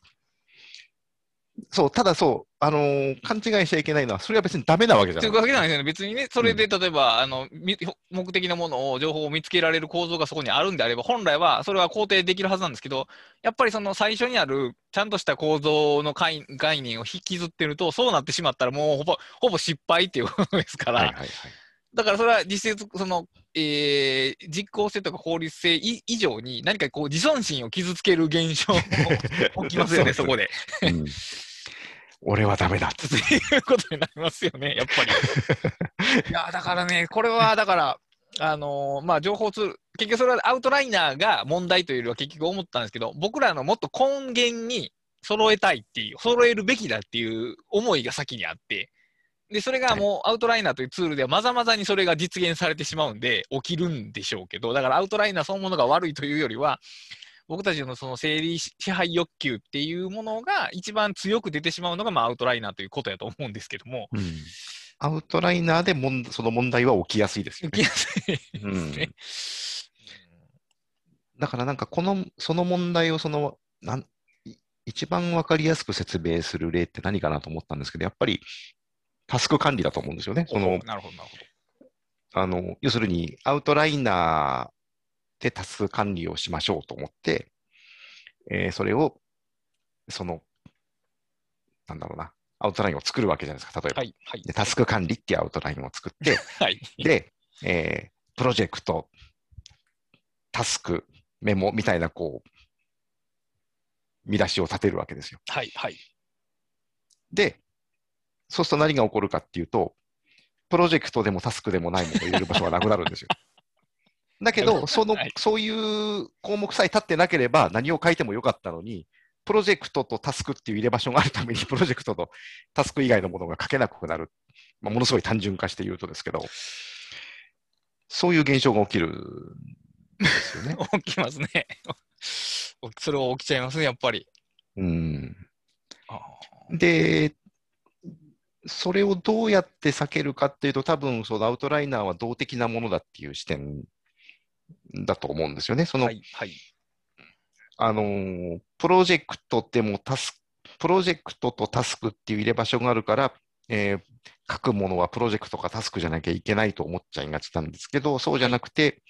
そう、ただそう、あのー勘違いしちゃいけないのは、それは別にダメなわけじゃないというわけなんですよね。別にね、それで例えば、あの、み目的のものを、情報を見つけられる構造がそこにあるんであれば、本来はそれは肯定できるはずなんですけど、やっぱりその最初にある、ちゃんとした構造の概概念を引きずってると、そうなってしまったらもうほぼ、ほぼ失敗っていうことですから、はいはいはい。だからそれは実質、その、えー実効性とか効率性い以上に何かこう自尊心を傷つける現象も起きますよね、そこで。うん俺はダメだって。いうことになりますよね、やっぱり。いや、だからね、これはだから、あのーまあ、情報ツール、結局それはアウトライナーが問題というよりは結局思ったんですけど、僕らのもっと根源に揃えたいっていう、揃えるべきだっていう思いが先にあって、で、それがもうアウトライナーというツールではまざまざにそれが実現されてしまうんで、起きるんでしょうけど、だからアウトライナーそのものが悪いというよりは、僕たちのその整理支配欲求っていうものが一番強く出てしまうのが、まあ、アウトライナーということやと思うんですけども、うんアウトライナーでもんその問題は起きやすいですよね。起きやすいうんですね。だからなんかこの、その問題をその、なんい一番わかりやすく説明する例って何かなと思ったんですけど、やっぱりタスク管理だと思うんですよね。その、なるほど、なるほあの、要するにアウトライナーでタスク管理をしましょうと思って、えーそれを、その、なんだろうな、アウトラインを作るわけじゃないですか、例えど。ば。はい、はい。でタスク管理っていうアウトラインを作って、はい。で、えープロジェクト、タスク、メモみたいな、こう、見出しを立てるわけですよ。はい、はい。で、そうすると何が起こるかっていうと、プロジェクトでもタスクでもないものを入れる場所がなくなるんですよ。だけど、その、はいそういう項目さえ立ってなければ何を書いてもよかったのに、プロジェクトとタスクっていう入れ場所があるために、プロジェクトとタスク以外のものが書けなくなる。まあ、ものすごい単純化して言うとですけど、そういう現象が起きるんですよね。起きますね。それは起きちゃいますね、やっぱり。うん。あで、それをどうやって避けるかっていうと、多分そのアウトライナーは動的なものだっていう視点だと思うんですよね。その、はい、はい。あのープロジェクトでもタスプロジェクトとタスクっていう入れ場所があるから、えー書くものはプロジェクトかタスクじゃなきゃいけないと思っちゃいがちなんですけど、そうじゃなくて、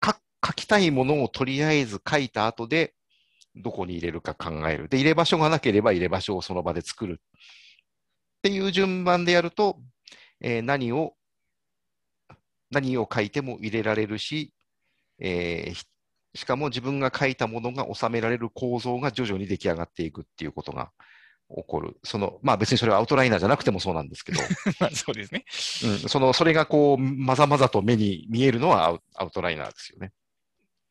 か書きたいものをとりあえず書いた後で、どこに入れるか考える。で、入れ場所がなければ入れ場所をその場で作る。っていう順番でやると、えー何を、何を書いても入れられるし、えーひしかも自分が書いたものが収められる構造が徐々に出来上がっていくっていうことが起こる。その、まあ別にそれはアウトライナーじゃなくてもそうなんですけど、ま あそうですね。うん、その、それがこう、まざまざと目に見えるのはアウアウトライナーですよね。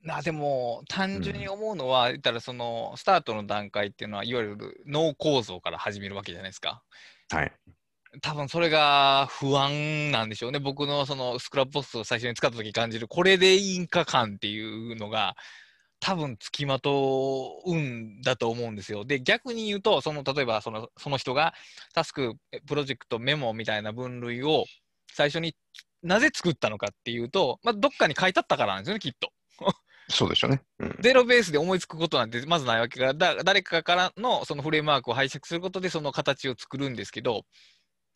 なでも、単純に思うのは、言ったらそのスタートの段階っていうのは、いわゆる脳構造から始めるわけじゃないですか。はい。多分それが不安なんでしょうね。僕のそのスクラップポストを最初に使った時感じる、これでいいんか感っていうのが、多分つきまとうんだと思うんですよ。で、逆に言うと、その例えばそのその人がタスク、えプロジェクト、メモみたいな分類を最初になぜ作ったのかっていうと、まあ、どっかに書いてあったからなんですよね、きっと。そうでしょうね。うん。ゼロベースで思いつくことなんてまずないわけから、だ誰かからのそのフレームワークを拝借することでその形を作るんですけど、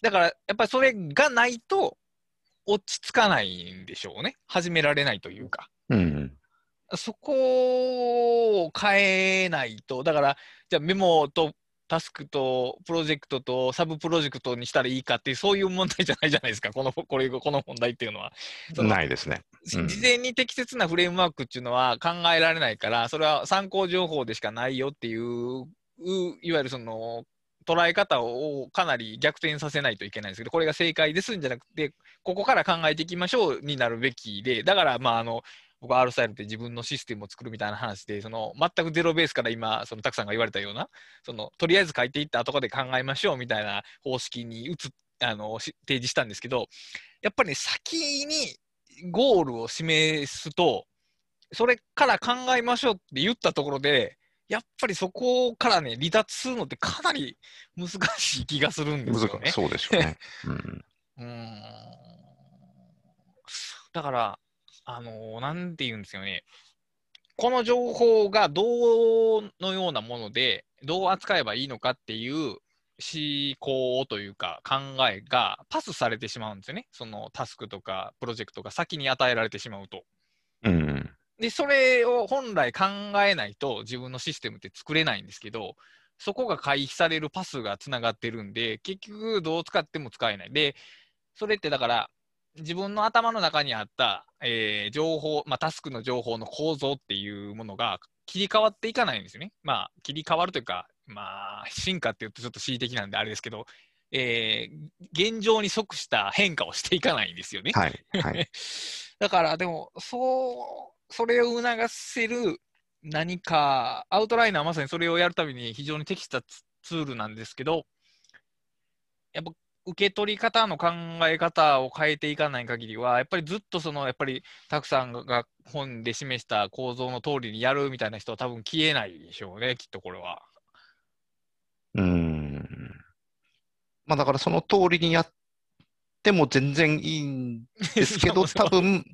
だからやっぱりそれがないと落ち着かないんでしょうね。始められないというか。うん。そこを変えないと、だから、じゃあメモとタスクとプロジェクトとサブプロジェクトにしたらいいかっていう、そういう問題じゃないじゃないですか、このこれこの問題っていうのは。ないですね。うん事前に適切なフレームワークっていうのは考えられないから、それは参考情報でしかないよっていう、ういわゆるその捉え方をかなり逆転させないといけないんですけど、これが正解ですんじゃなくて、ここから考えていきましょうになるべきで、だから、まあ、あの、僕 R スタイルって自分のシステムを作るみたいな話で、その全くゼロベースから今、そのたくさんが言われたような、そのとりあえず書いていった後で考えましょうみたいな方式に移あの提示したんですけど、やっぱりね、先にゴールを示すと、それから考えましょうって言ったところで、やっぱりそこからね、離脱するのってかなり難しい気がするんですよね。そうでしょうね。うん。んだから、あのーなんて言うんですよね。この情報がどのようなもので、どう扱えばいいのかっていう思考というか考えがパスされてしまうんですよね。そのタスクとかプロジェクトが先に与えられてしまうと。うん。で、それを本来考えないと自分のシステムって作れないんですけど、そこが回避されるパスがつながってるんで、結局どう使っても使えない。で、それってだから、自分の頭の中にあった、えー情報、まあ、タスクの情報の構造っていうものが切り替わっていかないんですよね。まあ、切り替わるというか、まあ、進化っていうとちょっと恣意的なんであれですけど、えー現状に即した変化をしていかないんですよね。はい。はい。だから、でも、そう、それを促せる何か、アウトライナーはまさにそれをやるために非常に適したツツールなんですけど、やっぱ受け取り方の考え方を変えていかない限りは、やっぱりずっとその、やっぱりたくさんが本で示した構造の通りにやるみたいな人は多分消えないでしょうね、きっとこれは。うん。まあだからその通りにやっても全然いいんですけど、多分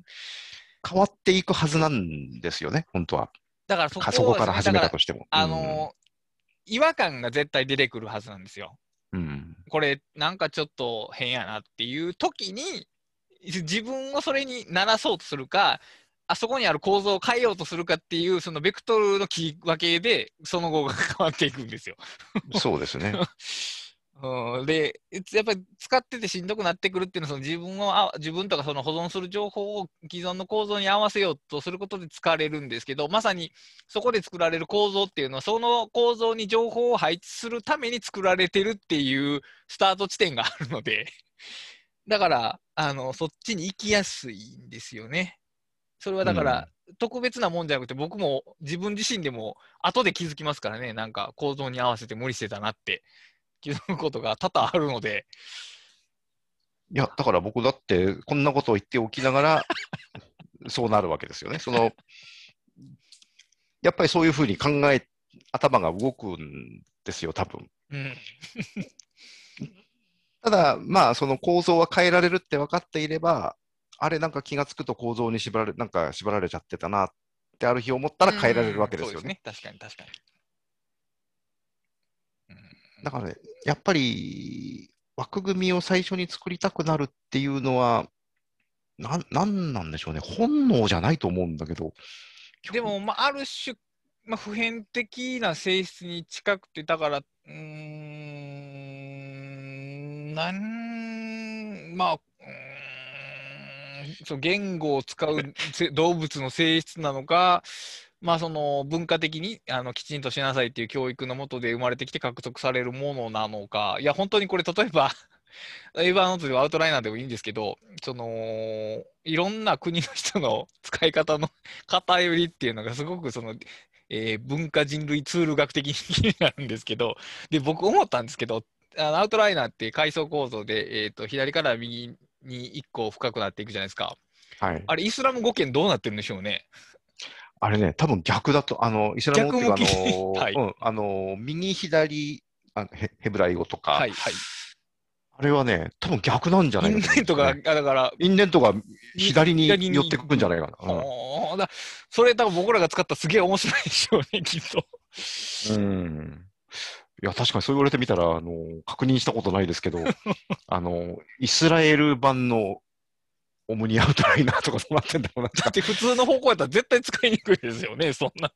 変わっていくはずなんですよね、本当は。だからそこかそこから始めただとしても。あの違和感が絶対出てくるはずなんですよ。うん。これなんかちょっと変やなっていう時に自分をそれにならそうとするかあそこにある構造を変えようとするかっていうそのベクトルの切り分けでその後が変わっていくんですよ。うんそうですね。うん、でやっぱり使っててしんどくなってくるっていうのはその自分をあ自分とかその保存する情報を既存の構造に合わせようとすることで疲れるんですけどまさにそこで作られる構造っていうのはその構造に情報を配置するために作られてるっていうスタート地点があるので だからあのそっちに行きやすいんですよね。それはだから、特別なもんじゃなくて、僕も自分自身でも後で気づきますからね、なんか構造に合わせて無理してたなって気づくことが多々あるので、いや、だから僕だって、こんなことを言っておきながら、そうなるわけですよね。その、やっぱりそういうふうに考え、頭が動くんですよ、多分。うん、ただ、まあ、その構造は変えられるって分かっていれば、あれ、なんか気がつくと構造に縛られ、なんか縛られちゃってたなってある日思ったら変えられるわけですよね。うんそうですね。確かに確かに。うんだからね、やっぱり枠組みを最初に作りたくなるっていうのは、なん、なんなんでしょうね。本能じゃないと思うんだけど。でも、まあ、ある種、まあ、普遍的な性質に近くて、だから、うん、なん、まあ、うんそう言語を使う動物の性質なのか、まあ、その文化的にあのきちんとしなさいっていう教育のもとで生まれてきて獲得されるものなのか、いや、本当にこれ、例えば、エヴァーノートではアウトライナーでもいいんですけど、その、いろんな国の人の使い方の 偏りっていうのがすごくその、えー文化人類ツール学的に気になるんですけど、で、僕思ったんですけど、あのアウトライナーって階層構造で、えーと、左から右に1個深くなっていくじゃないですか。はい。あれ、イスラム語圏どうなってるんでしょうね。あれね、多分逆だと、あの、イスラム語っていうか、あの、はいうん、あの、右左、あヘヘブライ語とか、はい、はい。あれはね、多分逆なんじゃないインかと思うんですよデントが、だから、インデントが左に寄ってくんじゃないかな。ほーだそれ多分僕らが使ったらすげえ面白いでしょうね、きっと。うん。うんいや、確かにそう言われてみたら、あの、確認したことないですけど、あの、イスラエル版のオムニアウトライナーとかどうなってんだろうな。だって普通の方向やったら絶対使いにくいですよね、そんな。イ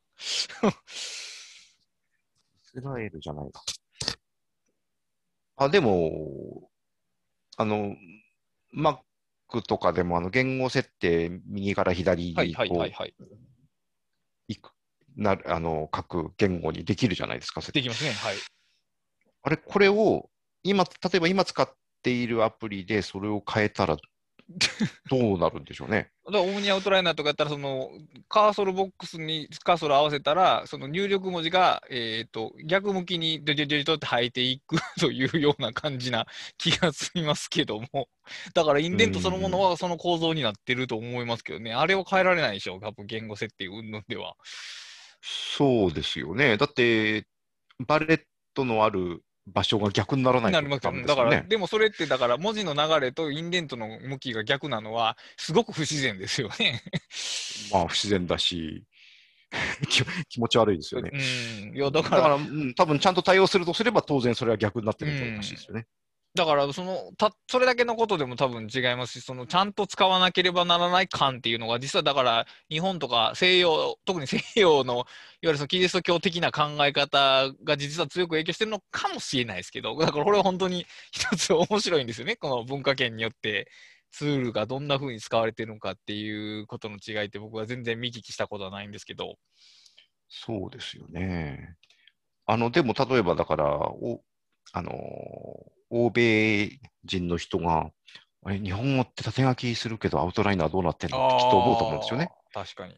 スラエルじゃないか。あ、でも、あの、Mac とかでも、あの、言語設定、右から左はいにこうはいはいはい。いく、なる、あの、各言語にできるじゃないですか、設定できますね、はい。あれ、これを、今、例えば今使っているアプリでそれを変えたら、どうなるんでしょうね。だからオムニアウトライナーとかやったら、そのカーソルボックスにカーソル合わせたら、その入力文字が、えー、と逆向きにドジョジョジョって入っていく というような感じな気がしますけども、だからインデントそのものはその構造になってると思いますけどね、あれは変えられないでしょう、多分言語設定云々では。そうですよね。だって、バレットのある場所が逆にならないなとダメりますよだから、でもそれって、だから文字の流れとインデントの向きが逆なのは、すごく不自然ですよね。まあ、不自然だし、気気持ち悪いですよね。うん、いやだか、だからら、うん、多分ちゃんと対応するとすれば、当然それは逆になってると思うらしいですよね。だからそのた、それだけのことでも多分違いますし、そのちゃんと使わなければならない感っていうのが、実はだから、日本とか西洋、特に西洋のいわゆるそのキリスト教的な考え方が実は強く影響してるのかもしれないですけど、だからこれは本当に一つ面白いんですよね、この文化圏によって。ツールがどんな風に使われてるのかっていうことの違いって僕は全然見聞きしたことはないんですけど、そうですよね。あの、でも、例えばだから、お、あのー、欧米人の人が、あれ、日本語って縦書きするけど、アウトライナーどうなってんの？ってきっと思うと思うんですよね。確かに。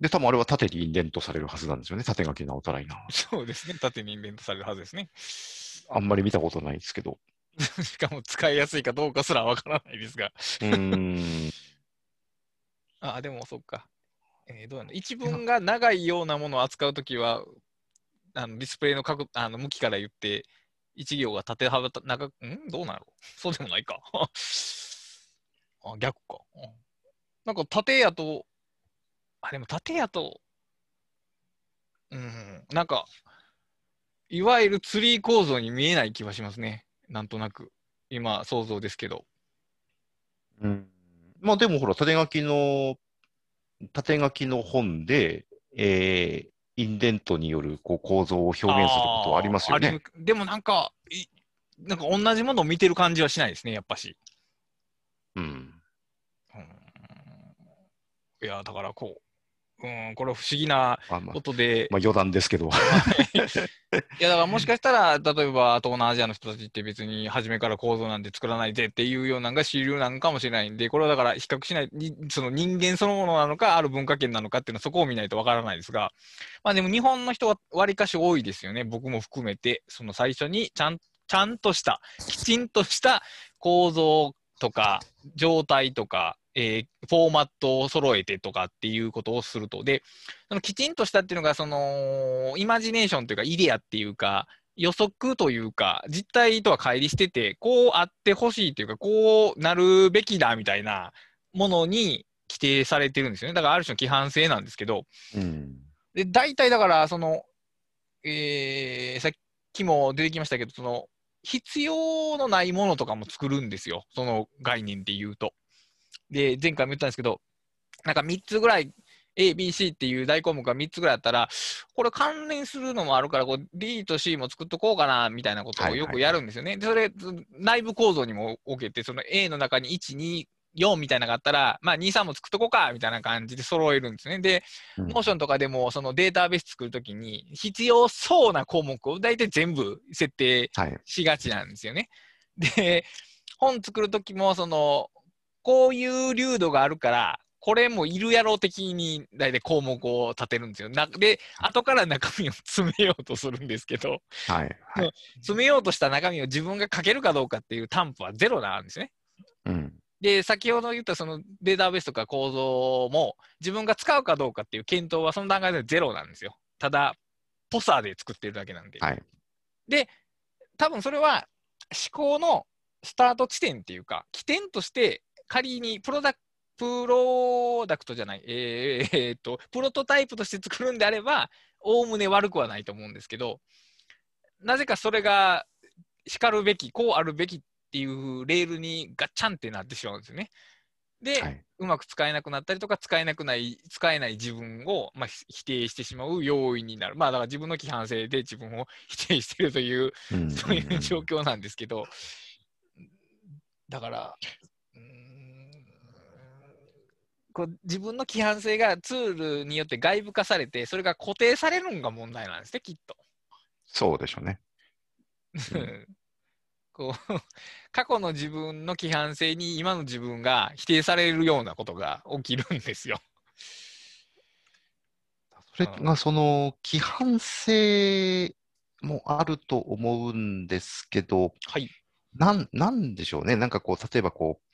で、多分あれは縦にインデントされるはずなんですよね。縦書きのアウトライナー。そうですね、縦にインデントされるはずですね。あんまり見たことないですけど。しかも使いやすいかどうかすらわからないですが。うーん。あ、でもそっか。えーどうなの？一文が長いようなものを扱うときは、あのディスプレイの角あの向きから言って、一行が縦幅た長く、ん？どうなの？そうでもないか。あ、逆か。うんなんか縦やと、あ、でも縦やと、うん、なんか、いわゆるツリー構造に見えない気はしますね。なんとなく。今、想像ですけど。うんまあでもほら、縦書きの、縦書きの本で、えーインデントによるこう構造を表現することはありますよね。でもなんか、いなんか同じものを見てる感じはしないですね、やっぱし。うん。うんいや、だからこう、うん、これ不思議なまあまあことで、まあ余談ですけど。い。やだからもしかしたら、例えば東南アジアの人たちって別に初めから構造なんて作らないでっていうようなのが主流なのかもしれないんで、これはだから比較しない、にその人間そのものなのか、ある文化圏なのかっていうのはそこを見ないとわからないですが、まあでも日本の人はわりかし多いですよね、僕も含めて、その最初にちゃんちゃんとした、きちんとした構造とか状態とか、えーフォーマットを揃えてとかっていうことをすると。で、そのきちんとしたっていうのが、その、イマジネーションというか、イデアっていうか、予測というか、実態とは乖離してて、こうあってほしいというか、こうなるべきだみたいなものに規定されてるんですよね。だからある種の規範性なんですけど、うん。で、大体だから、その、えーさっきも出てきましたけど、その、必要のないものとかも作るんですよ。その概念で言うと。で、前回も言ったんですけど、なんか3つぐらい、A、B、C っていう大項目が3つぐらいあったら、これ関連するのもあるから、こう D と C も作っとこうかな、みたいなことをよくやるんですよね。で、それ、内部構造にも置けて、その A の中に1、2、4みたいなのがあったら、まあ、2、3も作っとこうか、みたいな感じで揃えるんですね。で、うんモーションとかでも、そのデータベース作るときに、必要そうな項目を大体全部設定はい。しがちなんですよね。で、本作るときも、その、こういう流度があるから、これもいるやろう的に大体項目を立てるんですよ。なで、後から中身を詰めようとするんですけど、はい。はい。詰めようとした中身を自分が書けるかどうかっていう担保はゼロなんですね。うん。で、先ほど言ったそのデータベースとか構造も自分が使うかどうかっていう検討はその段階でゼロなんですよ。ただ、ポサーで作ってるだけなんで。はい。多分それは思考のスタート地点っていうか、起点として仮にプロダクプロダクトじゃない、えーえーっと、プロトタイプとして作るんであれば、おおむね悪くはないと思うんですけど、なぜかそれが叱るべき、こうあるべきっていうレールにガッチャンってなってしまうんですよね。で、はい。うまく使えなくなったりとか、使えなくない、使えない自分を、まあ、ひ否定してしまう要因になる。まあ、だから自分の規範性で自分を否定しているという、うんそういう状況なんですけど、だから、うーんこう自分の規範性がツールによって外部化されて、それが固定されるのが問題なんですね、きっと。そうでしょうね。こう過去の自分の規範性に今の自分が否定されるようなことが起きるんですよ。それがその規範性もあると思うんですけど、はい。なん、なんでしょうね。なんかこう、例えばこう、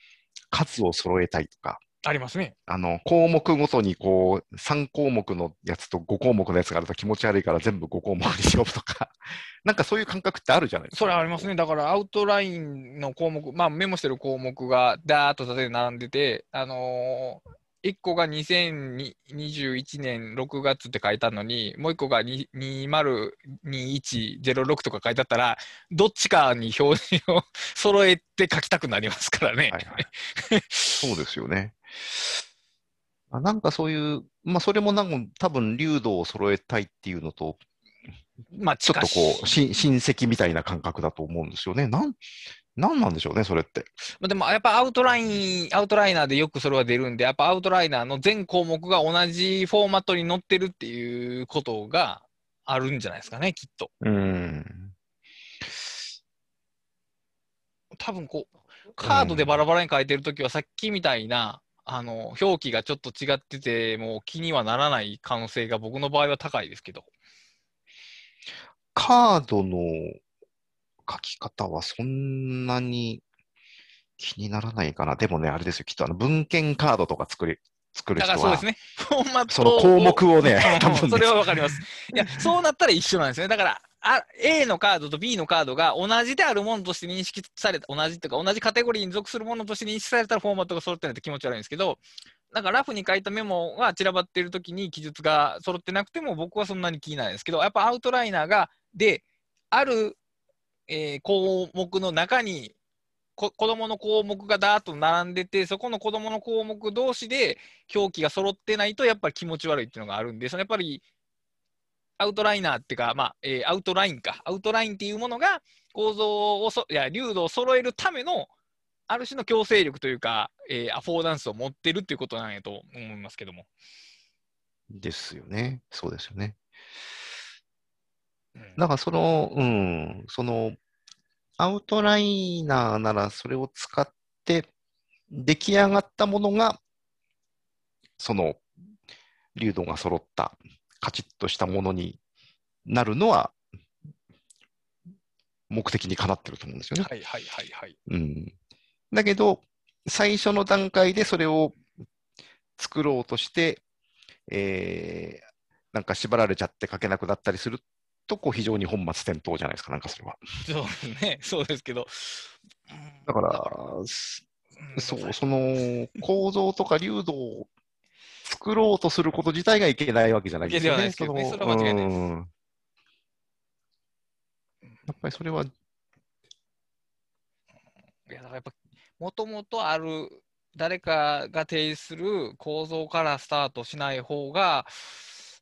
数を揃えたいとか、ありますね。あの、項目ごとにこう、3項目のやつと5項目のやつがあると気持ち悪いから全部5項目にしようとか、なんかそういう感覚ってあるじゃないですか。それありますね。だからアウトラインの項目、まあメモしてる項目がダーッと縦で並んでて、あのー1個が2021年6月って書いてあるのに、もう1個がに202106とか書いてあったら、どっちかに表示を 揃えて書きたくなりますからね。はいはい。そうですよね。あなんかそういう、まあそれもなんか多分流動を揃えたいっていうのと、まあちょっとこう、し親戚みたいな感覚だと思うんですよね。なん、なんなんでしょうね、それって。まあでもやっぱアウトライン、アウトライナーでよくそれは出るんで、やっぱアウトライナーの全項目が同じフォーマットに載ってるっていうことがあるんじゃないですかね、きっと。うん。多分こう、カードでバラバラに書いてるときは、さっきみたいな、あの、表記がちょっと違ってて、もう気にはならない可能性が僕の場合は高いですけど。カードの書き方はそんなに気にならないかな。でもね、あれですよ、きっとあの文献カードとか作り、作るだ人は、からそうですね。フォーマットその項目をね うん、多分ねそれはわかります。いや、そうなったら一緒なんですね。だから、あ A のカードと B のカードが同じであるものとして認識された、同じっていうか、同じカテゴリーに属するものとして認識されたらフォーマットが揃ってないと気持ち悪いんですけど、なんかラフに書いたメモが散らばっているときに記述が揃ってなくても僕はそんなに気にならないですけど、やっぱアウトライナーが、で、ある、えー項目の中にこ子供の項目がダーッと並んでて、そこの子供の項目同士で表記が揃ってないと、やっぱり気持ち悪いっていうのがあるんで、そのやっぱりアウトライナーっていうか、まあえーアウトラインか、アウトラインっていうものが構造をそ、いや、流度を揃えるための、ある種の強制力というか、えーアフォーダンスを持ってるっていうことなんやと思いますけども。ですよね。そうですよね。うんだからその、うん、その、アウトライナーならそれを使って出来上がったものが、その、流動が揃った、カチッとしたものになるのは、目的にかなってると思うんですよね。はいはいはいはい。うん。だけど、最初の段階でそれを作ろうとして、えーなんか縛られちゃって書けなくなったりすると、こう非常に本末転倒じゃないですか、なんかそれは。そうですね、そうですけど。うんだから、そう、その構造とか流動を作ろうとすること自体がいけないわけじゃないですよね。いけないですけどねのそれは間違いないですうんやっぱりそれは、いやだからやっぱもともとある誰かが提示する構造からスタートしない方が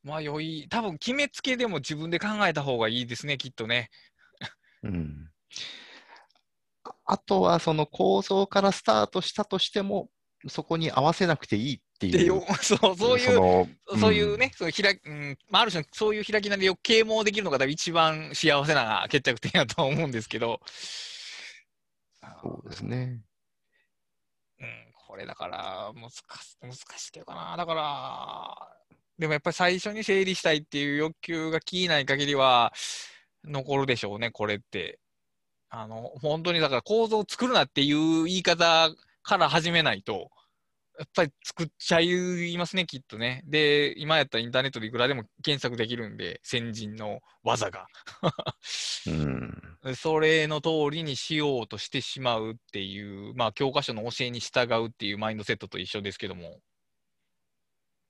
まあ良い多分決めつけでも自分で考えた方がいいですねきっとね。うん。ああとは、その構造からスタートしたとしても、そこに合わせなくていいっていう。そうそういうのそういうね、、その開きうんまあ、ある種のそういう開きなりを啓蒙できるのが多分一番幸せな決着点だとは思うんですけど。そうですね。うん、これだから難し難しいっていうかな。だから、でもやっぱり最初に整理したいっていう欲求が消えない限りは残るでしょうね、これって。あの、本当にだから構造を作るなっていう言い方から始めないと、やっぱり作っちゃいますね、きっとね。で、今やったらインターネットでいくらでも検索できるんで、先人の技が。うん。それの通りにしようとしてしまうっていう、まあ、教科書の教えに従うっていうマインドセットと一緒ですけども。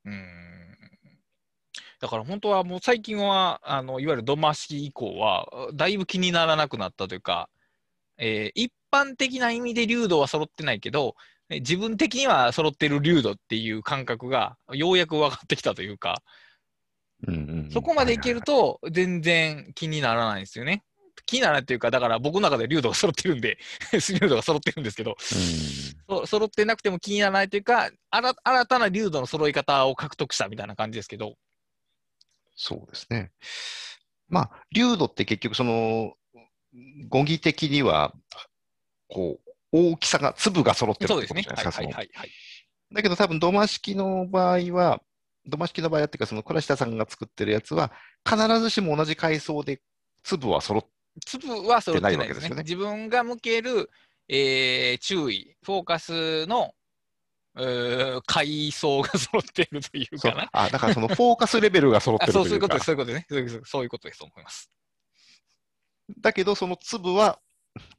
うーん。だから本当はもう最近は、あの、いわゆる土間式以降は、だいぶ気にならなくなったというか、えー一般的な意味で流度は揃ってないけど、え自分的には揃ってる流度っていう感覚がようやく分かってきたというか、うんうんうん。そこまでいけると全然気にならないんですよね。気にならないっていうか、だから僕の中で流度が揃ってるんで、流度が揃ってるんですけど、そ揃ってなくても気にならないというか、新新たな流度の揃い方を獲得したみたいな感じですけど、そうですね。まあ、流度って結局、その、語義的には、こう、大きさが、粒が揃ってるってそうですね。ことじゃないですか。はいはいはいはい。だけど多分、土間式の場合は、土間式の場合はっていうか、その倉下さんが作ってるやつは、必ずしも同じ階層で粒は揃って、粒は揃ってないですね。ないわけですよね自分が向ける、えー注意、フォーカスの、えー階層が揃っているというそうかな。あだからそのフォーカスレベルが揃ってあるといううかそうそういことです、そういうことですね。そういうそういうことですと思います。だけど、その粒は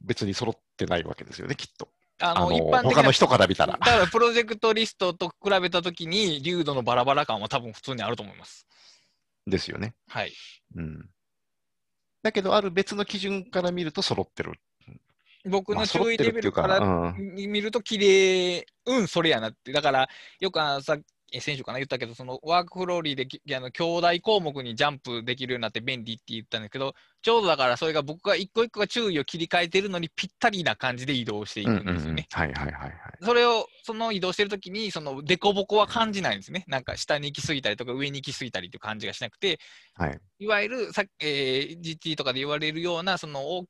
別に揃ってないわけですよね、きっと。あの、あの一般他の人から見たらだ。からプロジェクトリストと比べたときに、流度のバラバラ感は多分普通にあると思います。ですよね。はい。うん。だけど、ある別の基準から見ると揃ってる。僕の注意レベルからうん、見ると綺麗、うん、それやなって。だから、よくさえ先週かな言ったけど、そのワークフローリーできあの兄弟項目にジャンプできるようになって便利って言ったんですけど、ちょうどだからそれが僕が一個一個が注意を切り替えてるのにぴったりな感じで移動していくうんうんうんんですよね。はいはいはいはい。それを、その移動してるときに、その凸凹は感じないんですね。なんか下に行き過ぎたりとか上に行き過ぎたりっていう感じがしなくて、はい。いわゆるさ、えー GT とかで言われるような、その、お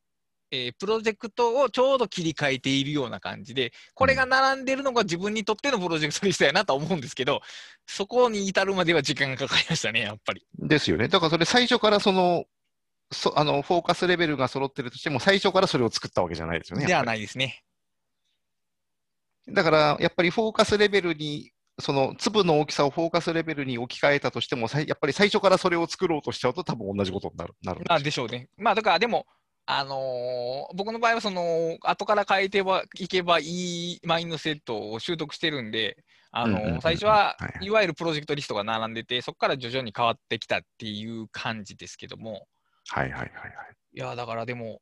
えープロジェクトをちょうど切り替えているような感じで、これが並んでるのが自分にとってのプロジェクトリストやなとは思うんですけど、そこに至るまでは時間がかかりましたね、やっぱり。ですよね。だからそれ最初からその、そあのフォーカスレベルが揃ってるとしても、最初からそれを作ったわけじゃないですよね。ではないですね。りだから、やっぱりフォーカスレベルに、その粒の大きさをフォーカスレベルに置き換えたとしても、やっぱり最初からそれを作ろうとしちゃうと、多分同じことになる。なるんまあでしょうね。まあだからでも、あのー僕の場合はその、後から変えてはいけばいいマインドセットを習得してるんで、あのーうんうんうんうん最初ははいわゆるプロジェクトリストが並んでて、そこから徐々に変わってきたっていう感じですけども、はいはいはいはい。いや、だからでも、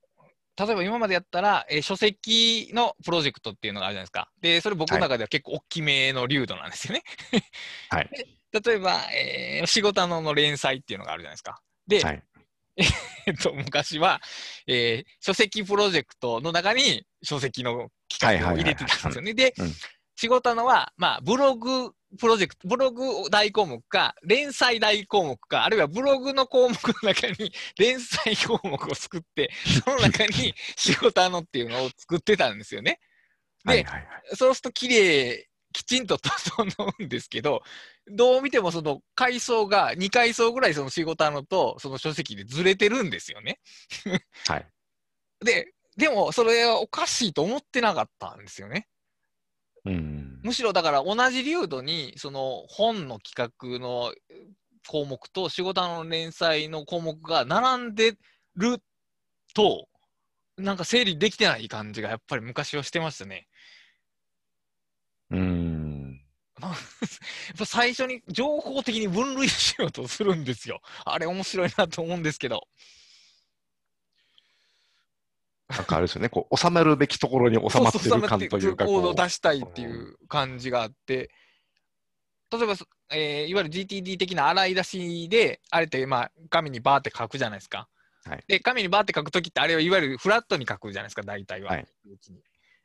例えば今までやったら、えー書籍のプロジェクトっていうのがあるじゃないですか。で、それ僕の中では結構大きめの流度なんですよね。はい で例えば、えー仕事のの連載っていうのがあるじゃないですか。で、はい えっと、昔は、えー書籍プロジェクトの中に書籍の企画を入れてたんですよね。でうん、仕事のは、まあ、ブログプロジェクト、ブログ大項目か、連載大項目か、あるいはブログの項目の中に 連載項目を作って、その中に 仕事のっていうのを作ってたんですよね。ではいはいはい。そうすると綺麗、きちんと整うんですけど、どう見てもその階層が2階層ぐらいその仕事のとその書籍でずれてるんですよね。はい。で、でもそれはおかしいと思ってなかったんですよね。うん。むしろだから同じ流度にその本の企画の項目と仕事の連載の項目が並んでると、なんか整理できてない感じがやっぱり昔はしてましたね。うん。やっぱ最初に情報的に分類しようとするんですよ。あれ面白いなと思うんですけど。なんかあれですよね、こう、収まるべきところに収まってる感というか、コード出したいっていう感じがあって、例えば、そえーいわゆる GTD 的な洗い出しで、あれって、まあ、紙にバーって書くじゃないですか。はいで、紙にバーって書くときって、あれはいわゆるフラットに書くじゃないですか、大体は。はい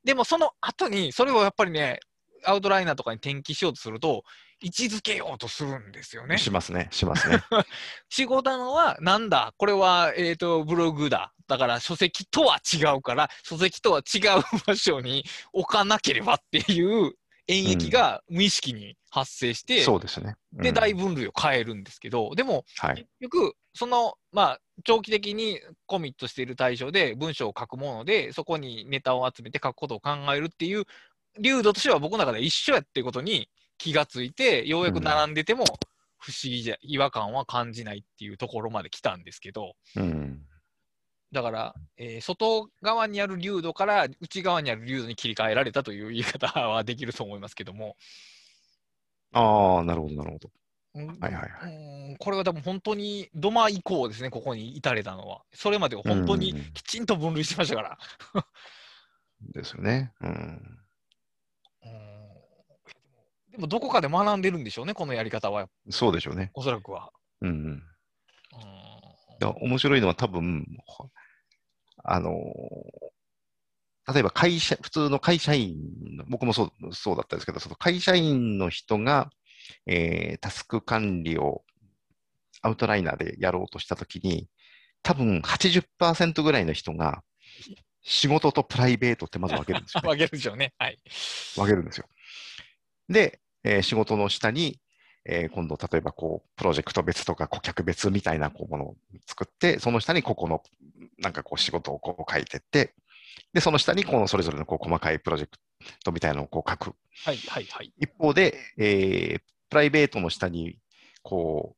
でも、その後に、それをやっぱりね、アウトライナーとかに転記しようとすると、位置づけようとするんですよねう、。しますね、しますね。仕事のはなんだ？これは、えー、とブログだ。だから書籍とは違うから、書籍とは違う場所に置かなければっていう 演疫が無意識に発生して、そうですね。で、うん大分類を変えるんですけど、でも、はい。結局、その、まあ、長期的にコミットしている対象で文章を書くもので、そこにネタを集めて書くことを考えるっていう、流度としては僕の中で一緒やっていうことに気がついて、ようやく並んでても不思議じゃ、違和感は感じないっていうところまで来たんですけど、うん。だから、えー外側にある流度から内側にある流度に切り替えられたという言い方はできると思いますけども、ああ、なるほど、なるほど。うんはいはいはい。うんこれは多分本当に土間以降ですね、ここに至れたのは。それまでは本当にうんきちんと分類してましたから。ですよね。うん。うんでもどこかで学んでるんでしょうね、このやり方は、そうでしょうね。おそらくは。うん。うん面白いのは多分、ほあのー例えば会社、普通の会社員の、僕もそうそうだったんですけど、その会社員の人が、えータスク管理をアウトライナーでやろうとしたときに、多分80%ぐらいの人が仕事とプライベートってまず分けるんですよ、ね。分けるでしょうね。はい。分けるんですよ。で、えー仕事の下に、えー今度、例えばこう、プロジェクト別とか顧客別みたいなこうものを作って、その下にここの、なんかこう仕事をこう書いてって、で、その下にこのそれぞれのこう細かいプロジェクトみたいなのをこう書く。はい、はい、はい。一方で、えープライベートの下に、こ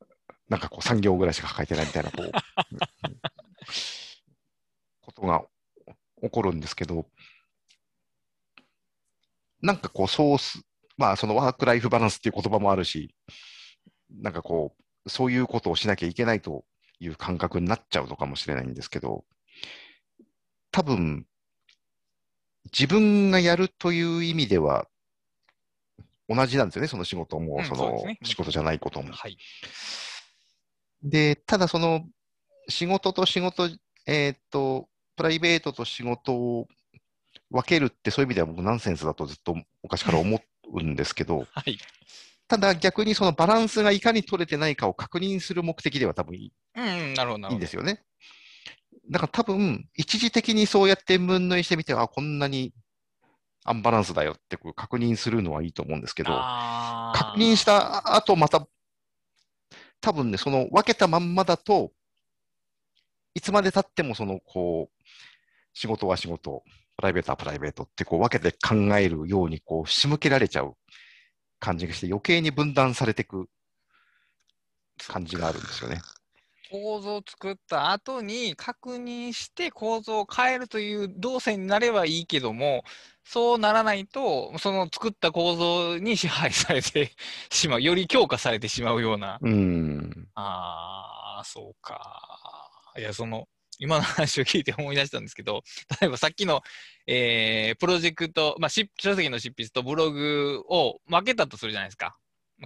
う、なんかこう産業ぐらいしか書いてないみたいな、こう、ことが起こるんですけど、なんかこう、ソース、まあ、そのワークライフバランスっていう言葉もあるし、なんかこう、そういうことをしなきゃいけないという感覚になっちゃうのかもしれないんですけど、多分、自分がやるという意味では、同じなんですよね、その仕事も、うんその仕事じゃないことも。はい。で、ただその仕事と仕事、えーっと、プライベートと仕事を分けるってそういう意味では僕ナンセンスだとずっと昔から思うんですけど、はい。ただ逆にそのバランスがいかに取れてないかを確認する目的では多分いいうん、うんなるほど。いいんですよね。だから多分一時的にそうやって分類してみて、あ、こんなにアンバランスだよってこう確認するのはいいと思うんですけど、確認した後また、多分ね、その分けたまんまだと、いつまで経ってもその、こう、仕事は仕事、プライベートはプライベートってこう分けて考えるようにこう仕向けられちゃう感じがして余計に分断されていく感じがあるんですよね。構造を作った後に確認して構造を変えるという動作になればいいけども、そうならないと、その作った構造に支配されてしまう、より強化されてしまうような。うん。ああ、そうか。いや、その、今の話を聞いて思い出したんですけど、例えばさっきの、えープロジェクト、まあ、し書籍の執筆とブログを分けたとするじゃないですか。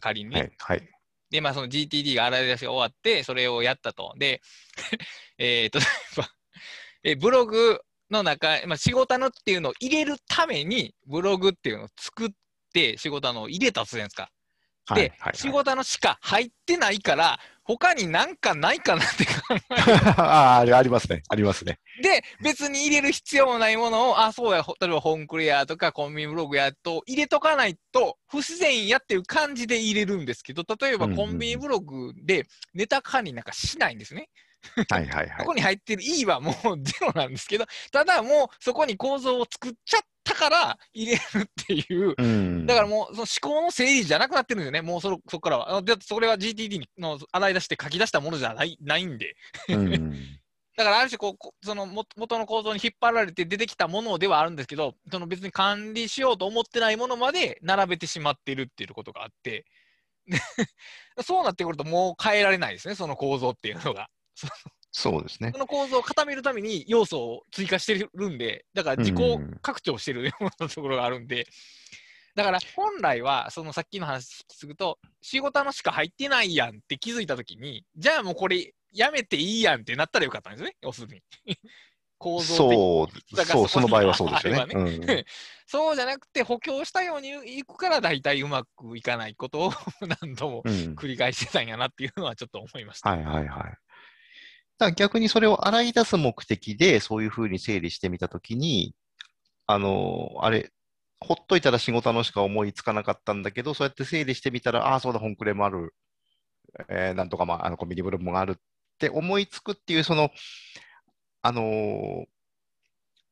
仮にね。はい。はい。で、まあ、その GTD が洗い出しが終わって、それをやったと。で、えーと、例えば、えブログ、の中、まあ、仕事のっていうのを入れるために、ブログっていうのを作って、仕事のを入れたとするじゃないですか。で、はいはいはい、仕事のしか入ってないから、他になんかないかなって考え ああ、ありますね。ありますね。で、別に入れる必要もないものを、あ、そうや、例えばホンクレアとかコンビニブログやと入れとかないと不自然やっていう感じで入れるんですけど、例えばコンビニブログでネタ管理なんかしないんですね。はいはいはい。そこに入ってる E はもうゼロなんですけど、ただもうそこに構造を作っちゃったから入れるっていう、うん、だからもうその思考の整理じゃなくなってるんですよね、もうそそこからは。だってそれは GTD の洗い出して書き出したものじゃないないんで。うん だからある種こう、その元の構造に引っ張られて出てきたものではあるんですけど、その別に管理しようと思ってないものまで並べてしまっているっていうことがあって、そうなってくるともう変えられないですね、その構造っていうのが。そうですね。その構造を固めるために要素を追加してるんで、だから自己拡張してるようなところがあるんで、だから本来は、そのさっきの話聞きすると、仕事のしか入ってないやんって気づいたときに、じゃあもうこれやめていいやんってなったらよかったんですね、要するに。構造そうそう、その場合はそうですよね。ねうん、そうじゃなくて、補強したようにいくから、大体うまくいかないことを 何度も繰り返してたんやなっていうのはちょっと思いました。はいはいはい。だ逆にそれを洗い出す目的で、そういうふうに整理してみたときに、あの、あれ、ほっといたら仕事のしか思いつかなかったんだけど、そうやって整理してみたら、ああ、そうだ、本クレもある、えー、なんとか、まあ、あのコンビニブログもあるって思いつくっていう、その、あのー、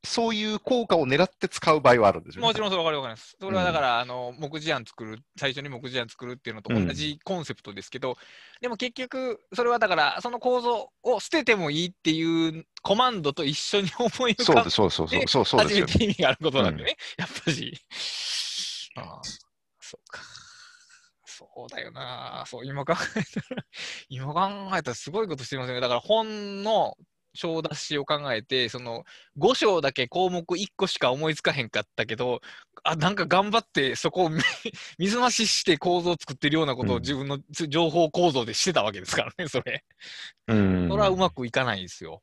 そういう効果を狙って使う場合はあるんですよ、ね、もちろんそれ分かる分かります。それはだから、うん、あの目次案作る、最初に目次案作るっていうのと同じコンセプトですけど、うん、でも結局、それはだから、その構造を捨ててもいいっていうコマンドと一緒に思い浮かべて、そうそうそうそうそう初めて意味があることなんでね、うん、やっぱり。ああ、そうか。そうだよな。そう、今考えたら、今考えたらすごいことしてますよね。だから本の章出しを考えて、その5章だけ項目1個しか思いつかへんかったけど、あ、なんか頑張ってそこを 水増しして構造を作ってるようなことを自分の情報構造でしてたわけですからね、それ。うん。それはうまくいかないですよ。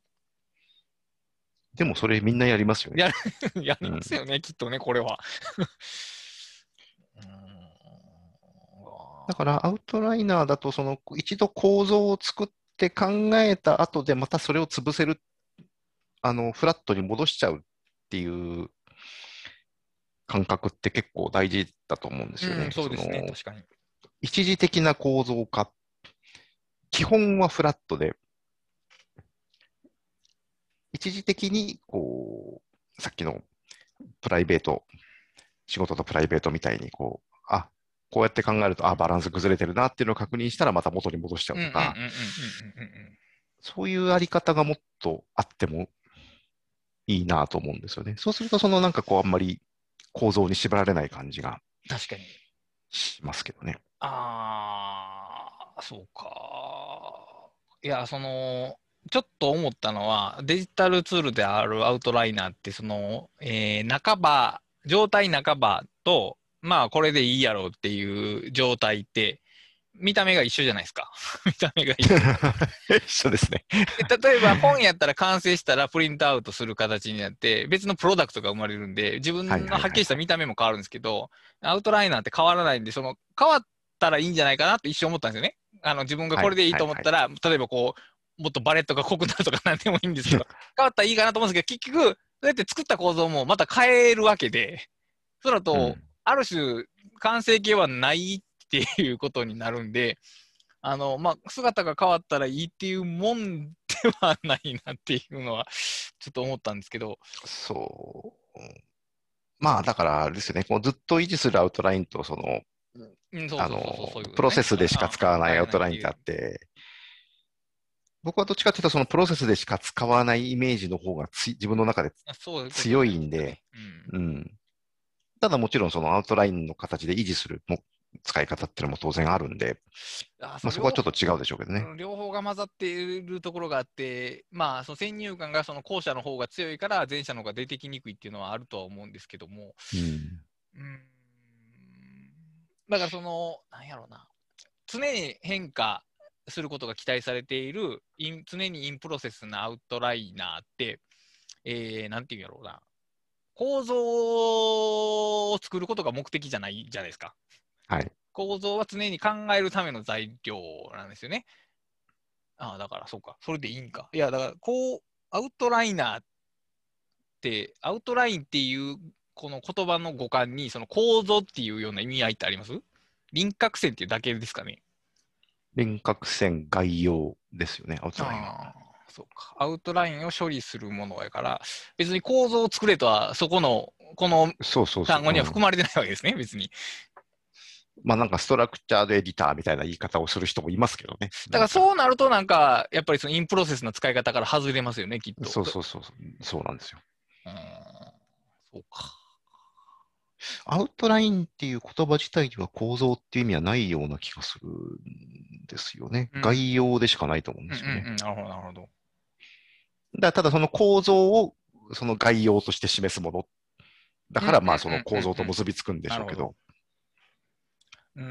でもそれみんなやりますよね。や やりますよね、うん、きっとね、これは。だからアウトライナーだと、その一度構造を作っって考えた後でまたそれを潰せる、あの、フラットに戻しちゃうっていう感覚って結構大事だと思うんですよね。うん、そうですね、確かに。一時的な構造化。基本はフラットで、一時的に、こう、さっきのプライベート、仕事とプライベートみたいに、ここうやって考えると、あ、バランス崩れてるなっていうのを確認したら、また元に戻しちゃうとか、そういうあり方がもっとあってもいいなと思うんですよね。そうすると、そのなんかこう、あんまり構造に縛られない感じが確かにしますけどね。ああ、そうか。いや、その、ちょっと思ったのは、デジタルツールであるアウトライナーって、その、えー、半ば、状態半ばと、まあこれでいいやろうっていう状態って、見た目が一緒じゃないですか。見た目が一緒。一緒ですね。例えば本やったら完成したらプリントアウトする形になって、別のプロダクトが生まれるんで、自分のはっきりした見た目も変わるんですけど、アウトライナーって変わらないんで、その変わったらいいんじゃないかなって一瞬思ったんですよね。あの自分がこれでいいと思ったら、例えばこう、もっとバレットが濃くなるとか何でもいいんですけど、変わったらいいかなと思うんですけど、結局、そうやって作った構造もまた変えるわけで、そのと、うんある種、完成形はないっていうことになるんで、あの、まあ、姿が変わったらいいっていうもんではないなっていうのは、ちょっと思ったんですけど。そう。まあ、だからあれですよね、こうずっと維持するアウトラインと、その、あの、プロセスでしか使わないアウトラインがあって、僕はどっちかというと、そのプロセスでしか使わないイメージの方が自分の中で強いんで、うん、ただもちろんそのアウトラインの形で維持するも使い方っていうのも当然あるんで、あまあ、そこはちょっと違うでしょうけどね。両方が混ざっているところがあって、まあ、その先入観がその後者の方が強いから、前者の方が出てきにくいっていうのはあるとは思うんですけども、うん、うん。だからその、なんやろうな、常に変化することが期待されている、常にインプロセスなアウトライナーって、えー、なんていうんやろうな、構造を作ることが目的じゃないじゃないですか。はい。構造は常に考えるための材料なんですよね。ああ、だからそうか。それでいいんか。いや、だから、こう、アウトライナーって、アウトラインっていうこの言葉の語感に、その構造っていうような意味合いってあります？輪郭線っていうだけですかね。輪郭線概要ですよね、アウトラインは。そうか。アウトラインを処理するものやから、別に構造を作れとは、そこの、このそうそうそう。単語にはうん含まれてないわけですね、別に。まあなんかストラクチャードエディターみたいな言い方をする人もいますけどね。だからそうなると、なんか、やっぱりそのインプロセスの使い方から外れますよね、きっと。そうそうそうそう。そうなんですよ。うーんそうか。アウトラインっていう言葉自体には構造っていう意味はないような気がするんですよね。うん概要でしかないと思うんうんですよね。うんうん、なるほど、なるほど。だただその構造をその概要として示すもの。だからまあその構造と結びつくんでしょうけど。うー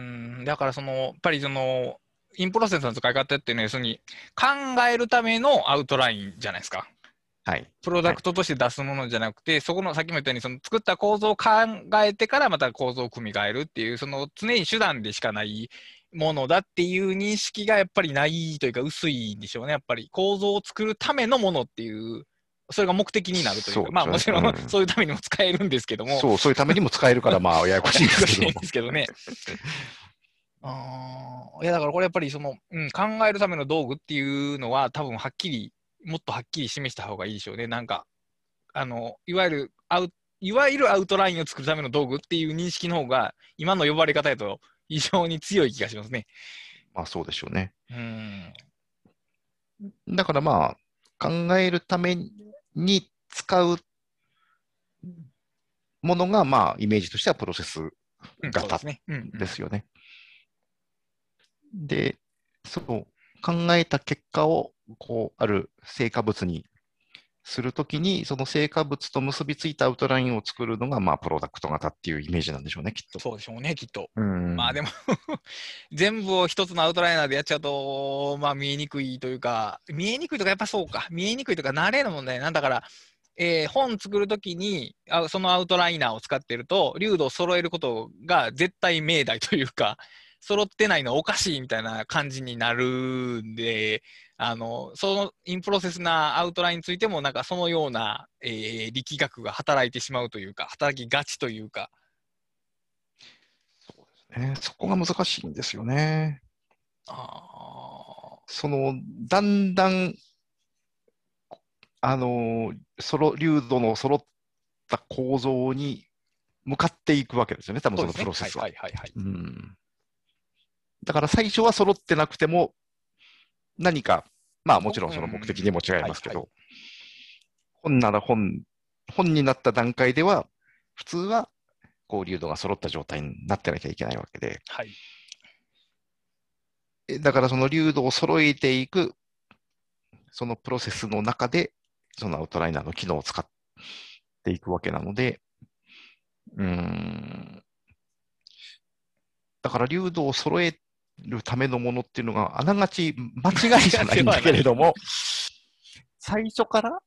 ん、だからその、やっぱりその、インプロセスの使い方っていうのは、要するに、考えるためのアウトラインじゃないですか。はい。プロダクトとして出すものじゃなくて、そこの、さっきも言ったように、その作った構造を考えてからまた構造を組み替えるっていう、その常に手段でしかないものだっていう認識がやっぱりないというか、薄いんでしょうね。やっぱり構造を作るためのものっていう、それが目的になるというか、まあもちろん、うんそういうためにも使えるんですけども、そう、そういうためにも使えるからまあややこしいんですけどね。あーいやだからこれやっぱりその、うん、考えるための道具っていうのは多分はっきりもっとはっきり示した方がいいでしょうね。なんかあのいわゆるアウいわゆるアウトラインを作るための道具っていう認識の方が今の呼ばれ方やと非常に強い気がしますね。まあそうでしょうね。うん。だからまあ、考えるために使うものが、まあ、イメージとしてはプロセスうん型ですよね。で、そう、考えた結果を、こう、ある成果物にするときに、その成果物と結びついたアウトラインを作るのが、まあ、プロダクト型っていうイメージなんでしょうね、きっと。そうでしょうね、きっと。うんまあでも 全部を一つのアウトライナーでやっちゃうと、まあ見えにくいというか、見えにくいとかやっぱそうか、見えにくいとか慣れの問題なんだから、えー本作るときにあそのアウトライナーを使ってると、流度を揃えることが絶対命題というか、揃ってないのはおかしいみたいな感じになるんで、あのそのインプロセスなアウトラインについても、なんかそのような、えー力学が働いてしまうというか、働きがちというか、ね、そこが難しいんですよね。あその、だんだん、あの、そろ、流度の揃った構造に向かっていくわけですよね、多分そのプロセスは。はいはいはいはい。うんだから最初は揃ってなくても、何か、まあもちろんその目的にも違いますけど、本なら本、本になった段階では、普通は、こう、流度が揃った状態になってなきゃいけないわけで、はい。えだからその流度を揃えていく、そのプロセスの中で、そのアウトライナーの機能を使っていくわけなので、うーん、だから流度を揃えるためのものっていうのが、あながち間違いじゃないんだけれども、最初から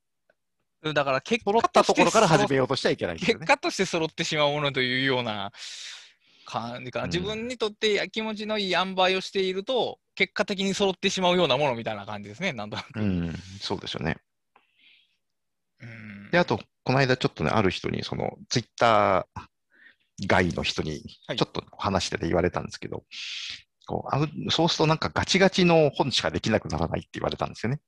だから結果揃ったところから始めよようとしちゃいけないんですよね。結果として揃ってしまうものというような感じかな。うん自分にとって気持ちのいい塩梅をしていると、結果的に揃ってしまうようなものみたいな感じですね、なんとなく。うん、そうですよね。うんで、あと、この間ちょっとね、ある人に、その、ツイッター外の人に、はいちょっと話してて言われたんですけど、あうそうするとなんかガチガチの本しかできなくならないって言われたんですよね。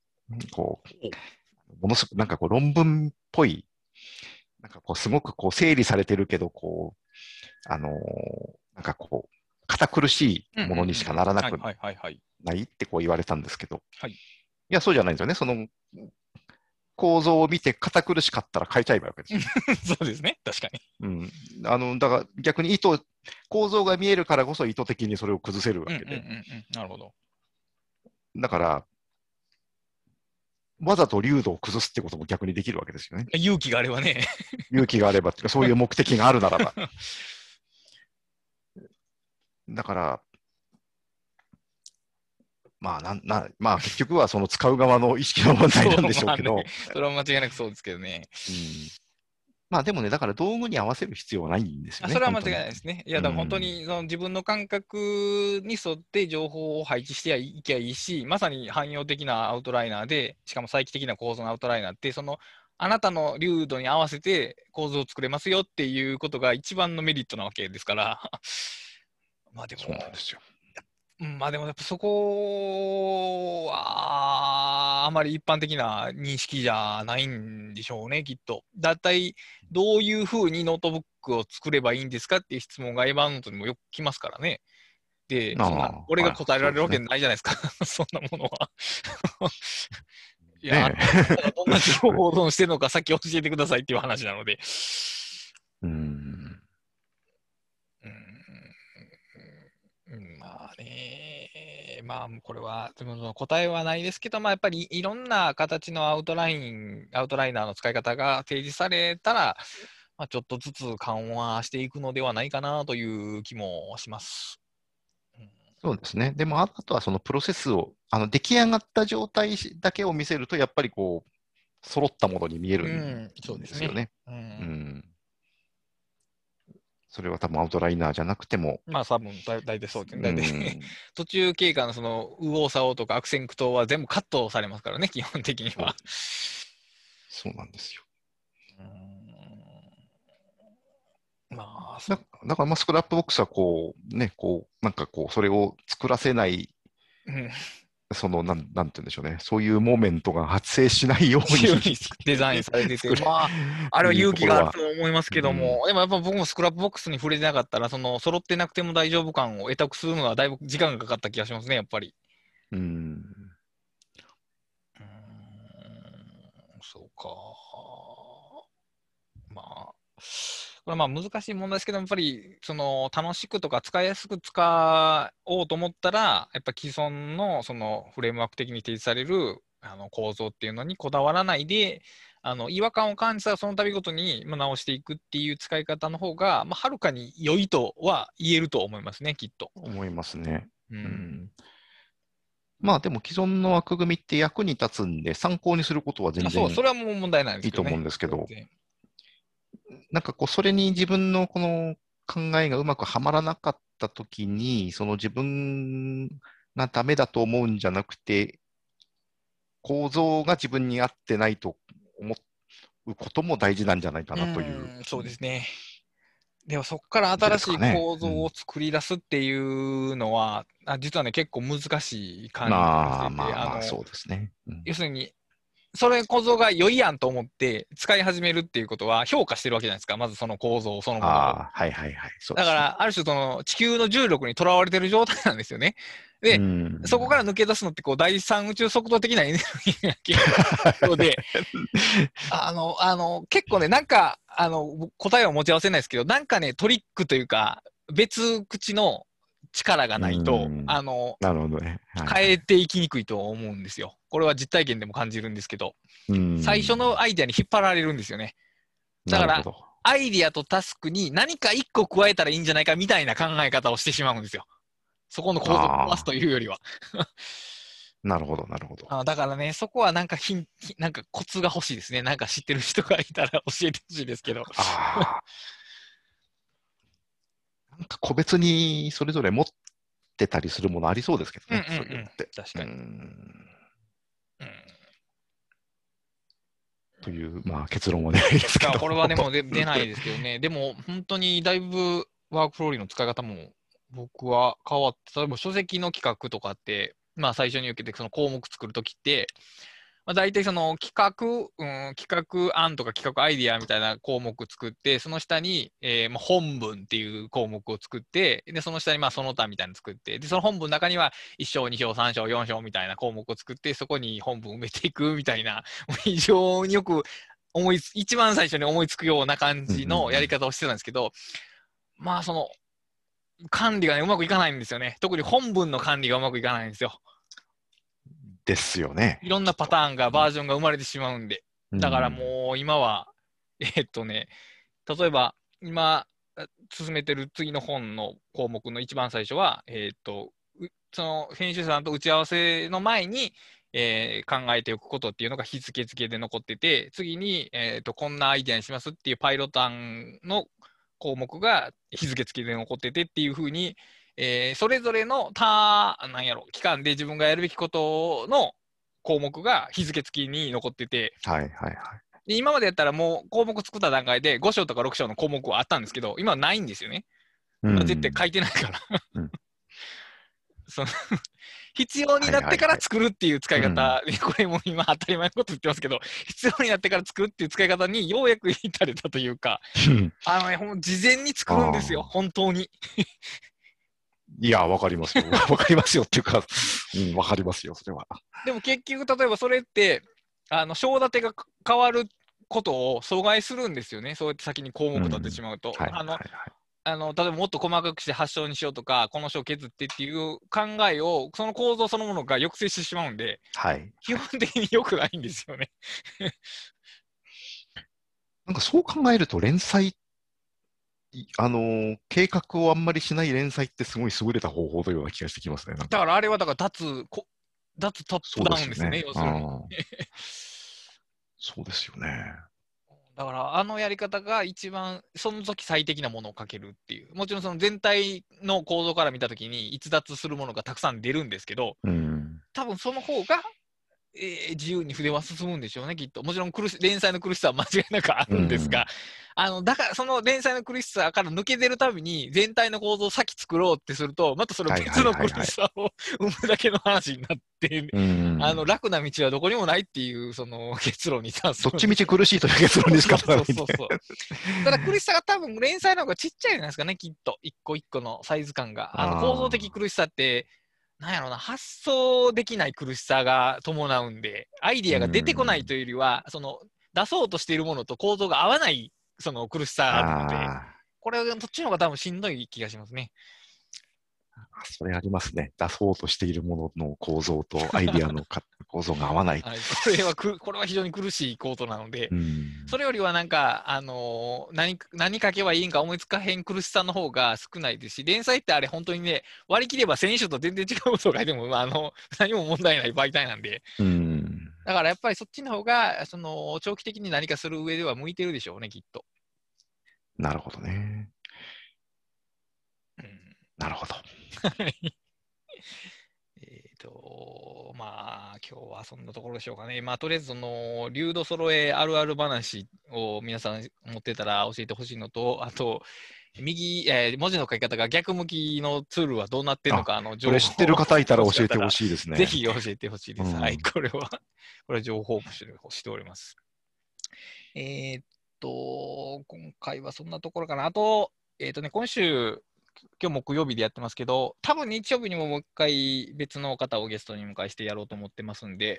こう、ものすごくなんかこう論文っぽい、なんかこうすごくこう整理されてるけど、こう、あのーなんかこう、堅苦しいものにしかならなく。ないってこう言われたんですけど、はいいや、そうじゃないんですよね。その構造を見て堅苦しかったら変えちゃえばいいわけですよ。そうですね、確かに。うん。あの、だから逆に意図、構造が見えるからこそ意図的にそれを崩せるわうんうんうんうけで。ん。なるほど。だから、わざと流度を崩すってことも逆にできるわけですよね。勇気があればね。勇気があればっていうか、そういう目的があるならば。だから、まあなんな、まあ結局はその使う側の意識の問題なんでしょうけど。そねそれは間違いなくそうですけどね。うんまあでもね、だから道具に合わせる必要はないんですよね。あそれは間違いないですね。いや、だから本当にその自分の感覚に沿って情報を配置していけばいいし、まさに汎用的なアウトライナーで、しかも再帰的な構造のアウトライナーって、そのあなたの粒度に合わせて構造を作れますよっていうことが一番のメリットなわけですから。まあでも、そうなんですよ。うんまあでもやっぱそこはあまり一般的な認識じゃないんでしょうね、きっと。だいたいどういうふうにノートブックを作ればいいんですかっていう質問が Evernote にもよく来ますからね。で、俺が答えられるわけはいないじゃないですか、そんなものは。いねや、どんな情報を保存してるのかさっき教えてくださいっていう話なので。うん。うんうんまあこれは、答えはないですけど、まあやっぱりいろんな形のアウトライン、アウトライナーの使い方が提示されたら、まあ、ちょっとずつ緩和していくのではないかなという気もします。うんそうですね。でも、ああとはそのプロセスを、あの出来上がった状態だけを見せると、やっぱりこう、揃ったものに見えるうんんそうでね。ですすよね。うんうん。それは多分アウトライナーじゃなくても、まあ多分だ大体そうですうね。大体ん 途中経過のその右往左往とか悪戦苦闘は全部カットされますからね、基本的には。そうなんですよ。うんまあ、だだから、まあ、 Scrapbox はこう、ね、こう、なんかこう、それを作らせない、うんその、なん、なんて言うんでしょうね。そういうモーメントが発生しないように。デザインされてて まあ、あれは勇気があると思いますけども、でもやっぱ僕も Scrapbox に触れてなかったら、その揃ってなくても大丈夫感を獲得するのはだいぶ時間がかかった気がしますね、やっぱり。うん。うーん、そうか。まあ、これはまあ難しい問題ですけど、やっぱりその楽しくとか使いやすく使おうと思ったら、やっぱ既存のそのフレームワーク的に提示されるあの構造っていうのにこだわらないで、あの違和感を感じたらその度ごとにまあ直していくっていう使い方の方が、まあ、はるかに良いとは言えると思いますね、きっと。思いますね。ううんん。まあ、でも既存の枠組みって役に立つんで、参考にすることは全然それはもう問題ないですけど、ね。いいと思うんですけどなんかこう、それに自分のこの考えがうまくはまらなかったときに、その自分がダメだと思うんじゃなくて、構造が自分に合ってないと思うことも大事なんじゃないかなという。んそうですね。でもそこから新しい構造を作り出すっていうのは、あ実はね、結構難しい感じまがしてて、あまあまあ、のそうですね。うん要するに、それ構造が良いやんと思って使い始めるっていうことは評価してるわけじゃないですか、まずその構造そのものを。ああ、はいはいはい。そうだから、ある種その地球の重力にとらわれてる状態なんですよね。でうんそこから抜け出すのって、こう、第三宇宙速度的なエネルギーが結構で、あの、あの、結構ね、なんか、あの、答えを持ち合わせないですけど、なんかね、トリックというか、別口の力がないとうん、あの、なるほどね。はい変えていきにくいと思うんですよ。これは実体験でも感じるんですけど、うん最初のアイデアに引っ張られるんですよね。だからアイディアとタスクに何か一個加えたらいいんじゃないかみたいな考え方をしてしまうんですよ。そこの構造を壊すというよりは。なるほど、なるほど。あだからね、そこはなんかヒン、ヒンなんかコツが欲しいですね。なんか知ってる人がいたら教えてほしいですけど。なんか個別にそれぞれ持ってたりするものありそうですけどね、うんうんうんそういうのって。確かに。うんうんという、まあ結論は出ないですけど。これはでもで出ないですけどね。でも本当にだいぶワークフローリーの使い方も僕は変わって、例えば書籍の企画とかって、まあ最初に受けてその項目作るときって、まあ、大体その企画、うん、企画案とか企画アイディアみたいな項目作って、その下に、えーまあ、本文っていう項目を作って、で、その下にまあその他みたいなの作って、で、その本文の中には1章、2章、3章、4章みたいな項目を作って、そこに本文埋めていくみたいな、非常によく思いつ、一番最初に思いつくような感じのやり方をしてたんですけど、まあその、管理がね、うまくいかないんですよね。特に本文の管理がうまくいかないんですよ。ですよね。いろんなパターンが、バージョンが生まれてしまうんで。だからもう今は、えーっとね、例えば今進めてる次の本の項目の一番最初は、えーっと、うその編集者さんと打ち合わせの前に、えー、考えておくことっていうのが日付付けで残ってて、次に、えーと、こんなアイデアにしますっていうパイロット案の項目が日付付きで残っててっていうふうに、えー、それぞれの他、なんやろ、期間で自分がやるべきことの項目が日付付きに残ってて、はいはいはい。で今までやったらもう項目作った段階で5章とか6章の項目はあったんですけど、今はないんですよね。絶対書いてないから。うん、その必要になってから作るっていう使い方、はいはいはい、これも今当たり前のこと言ってますけど、必要になってから作るっていう使い方にようやく至れたというか、あのね、事前に作るんですよ、本当に。いや、わかりますよ。わかりますよっていうか、うん、わかりますよ、それは。でも結局、例えばそれって、あの、章立てが変わることを阻害するんですよね。そうやって先に項目立ってしまうと。あの、あの例えばもっと細かくして発症にしようとか、この章削ってっていう考えを、その構造そのものが抑制してしまうんで、はい、基本的に良くないんですよね なんかそう考えると、連載、あのー、計画をあんまりしない連載ってすごい優れた方法というような気がしてきますね。だからあれはだから脱こ脱トップダウンですね、すね要するに。そうですよね。だからあのやり方が一番その時最適なものをかけるっていうもちろんその全体の構造から見た時に逸脱するものがたくさん出るんですけど、うん、多分その方が、えー、自由に筆は進むんでしょうねきっともちろん苦し連載の苦しさは間違いなくあるんですが、あの、だから、その連載の苦しさから抜け出るために、全体の構造を先作ろうってすると、またそれ別の苦しさを生むだけの話になって、あの、楽な道はどこにもないっていう、その結論に達す。どっちみち苦しいという結論にしかな。そうそうそう。ただ苦しさが多分連載の方がちっちゃいじゃないですかね、きっと。一個一個のサイズ感が。あの、構造的苦しさって、なんやろな、発想できない苦しさが伴うんで、アイディアが出てこないというよりは、その、出そうとしているものと構造が合わないその苦しさあるので、これはそっちの方が多分しんどい気がしますね。それありますね。出そうとしているものの構造と アイディアの構造が合わない。はい、これはく、これは非常に苦しい構造なので、それよりはなんか、あのー、何、何書けばいいんか思いつかへん苦しさの方が少ないですし、連載ってあれ本当にね、割り切れば選手と全然違うことを書いても、あの、何も問題ない媒体なんで、だからやっぱりそっちの方が、その、長期的に何かする上では向いてるでしょうね、きっと。なるほどね。うん、なるほど。えっと、まあ、今日はそんなところでしょうかね。まあ、とりあえず、その、流度揃えあるある話を皆さん持ってたら教えてほしいのと、あと、右、えー、文字の書き方が逆向きのツールはどうなってるのか、あの情報これ知ってる方いたら教えてほしいですね。ぜひ教えてほしいです。うん、はい、これは、これは情報をしております。えー、っと、今回はそんなところかな。あと、えー、っとね、今週、今日木曜日でやってますけど、多分日曜日にももう一回別の方をゲストに迎えしてやろうと思ってますんで、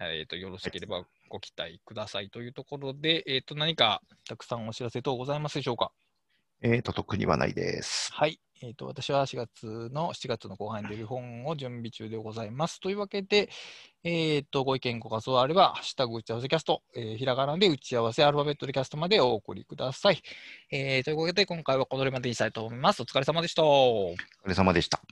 えーと、よろしければご期待くださいというところで、えーと、何かたくさんお知らせ等ございますでしょうか？えーと、特にはないです。はい。えーと、私は4月の7月の後半に出る本を準備中でございます。というわけで、えー、とご意見、ご感想あれば、ハッシュタグ打ち合わせキャスト、えー、ひらがなで打ち合わせ、アルファベットでキャストまでお送りください。えー、というわけで、今回はこのまでにしたいと思います。お疲れ様でした。お疲れ様でした。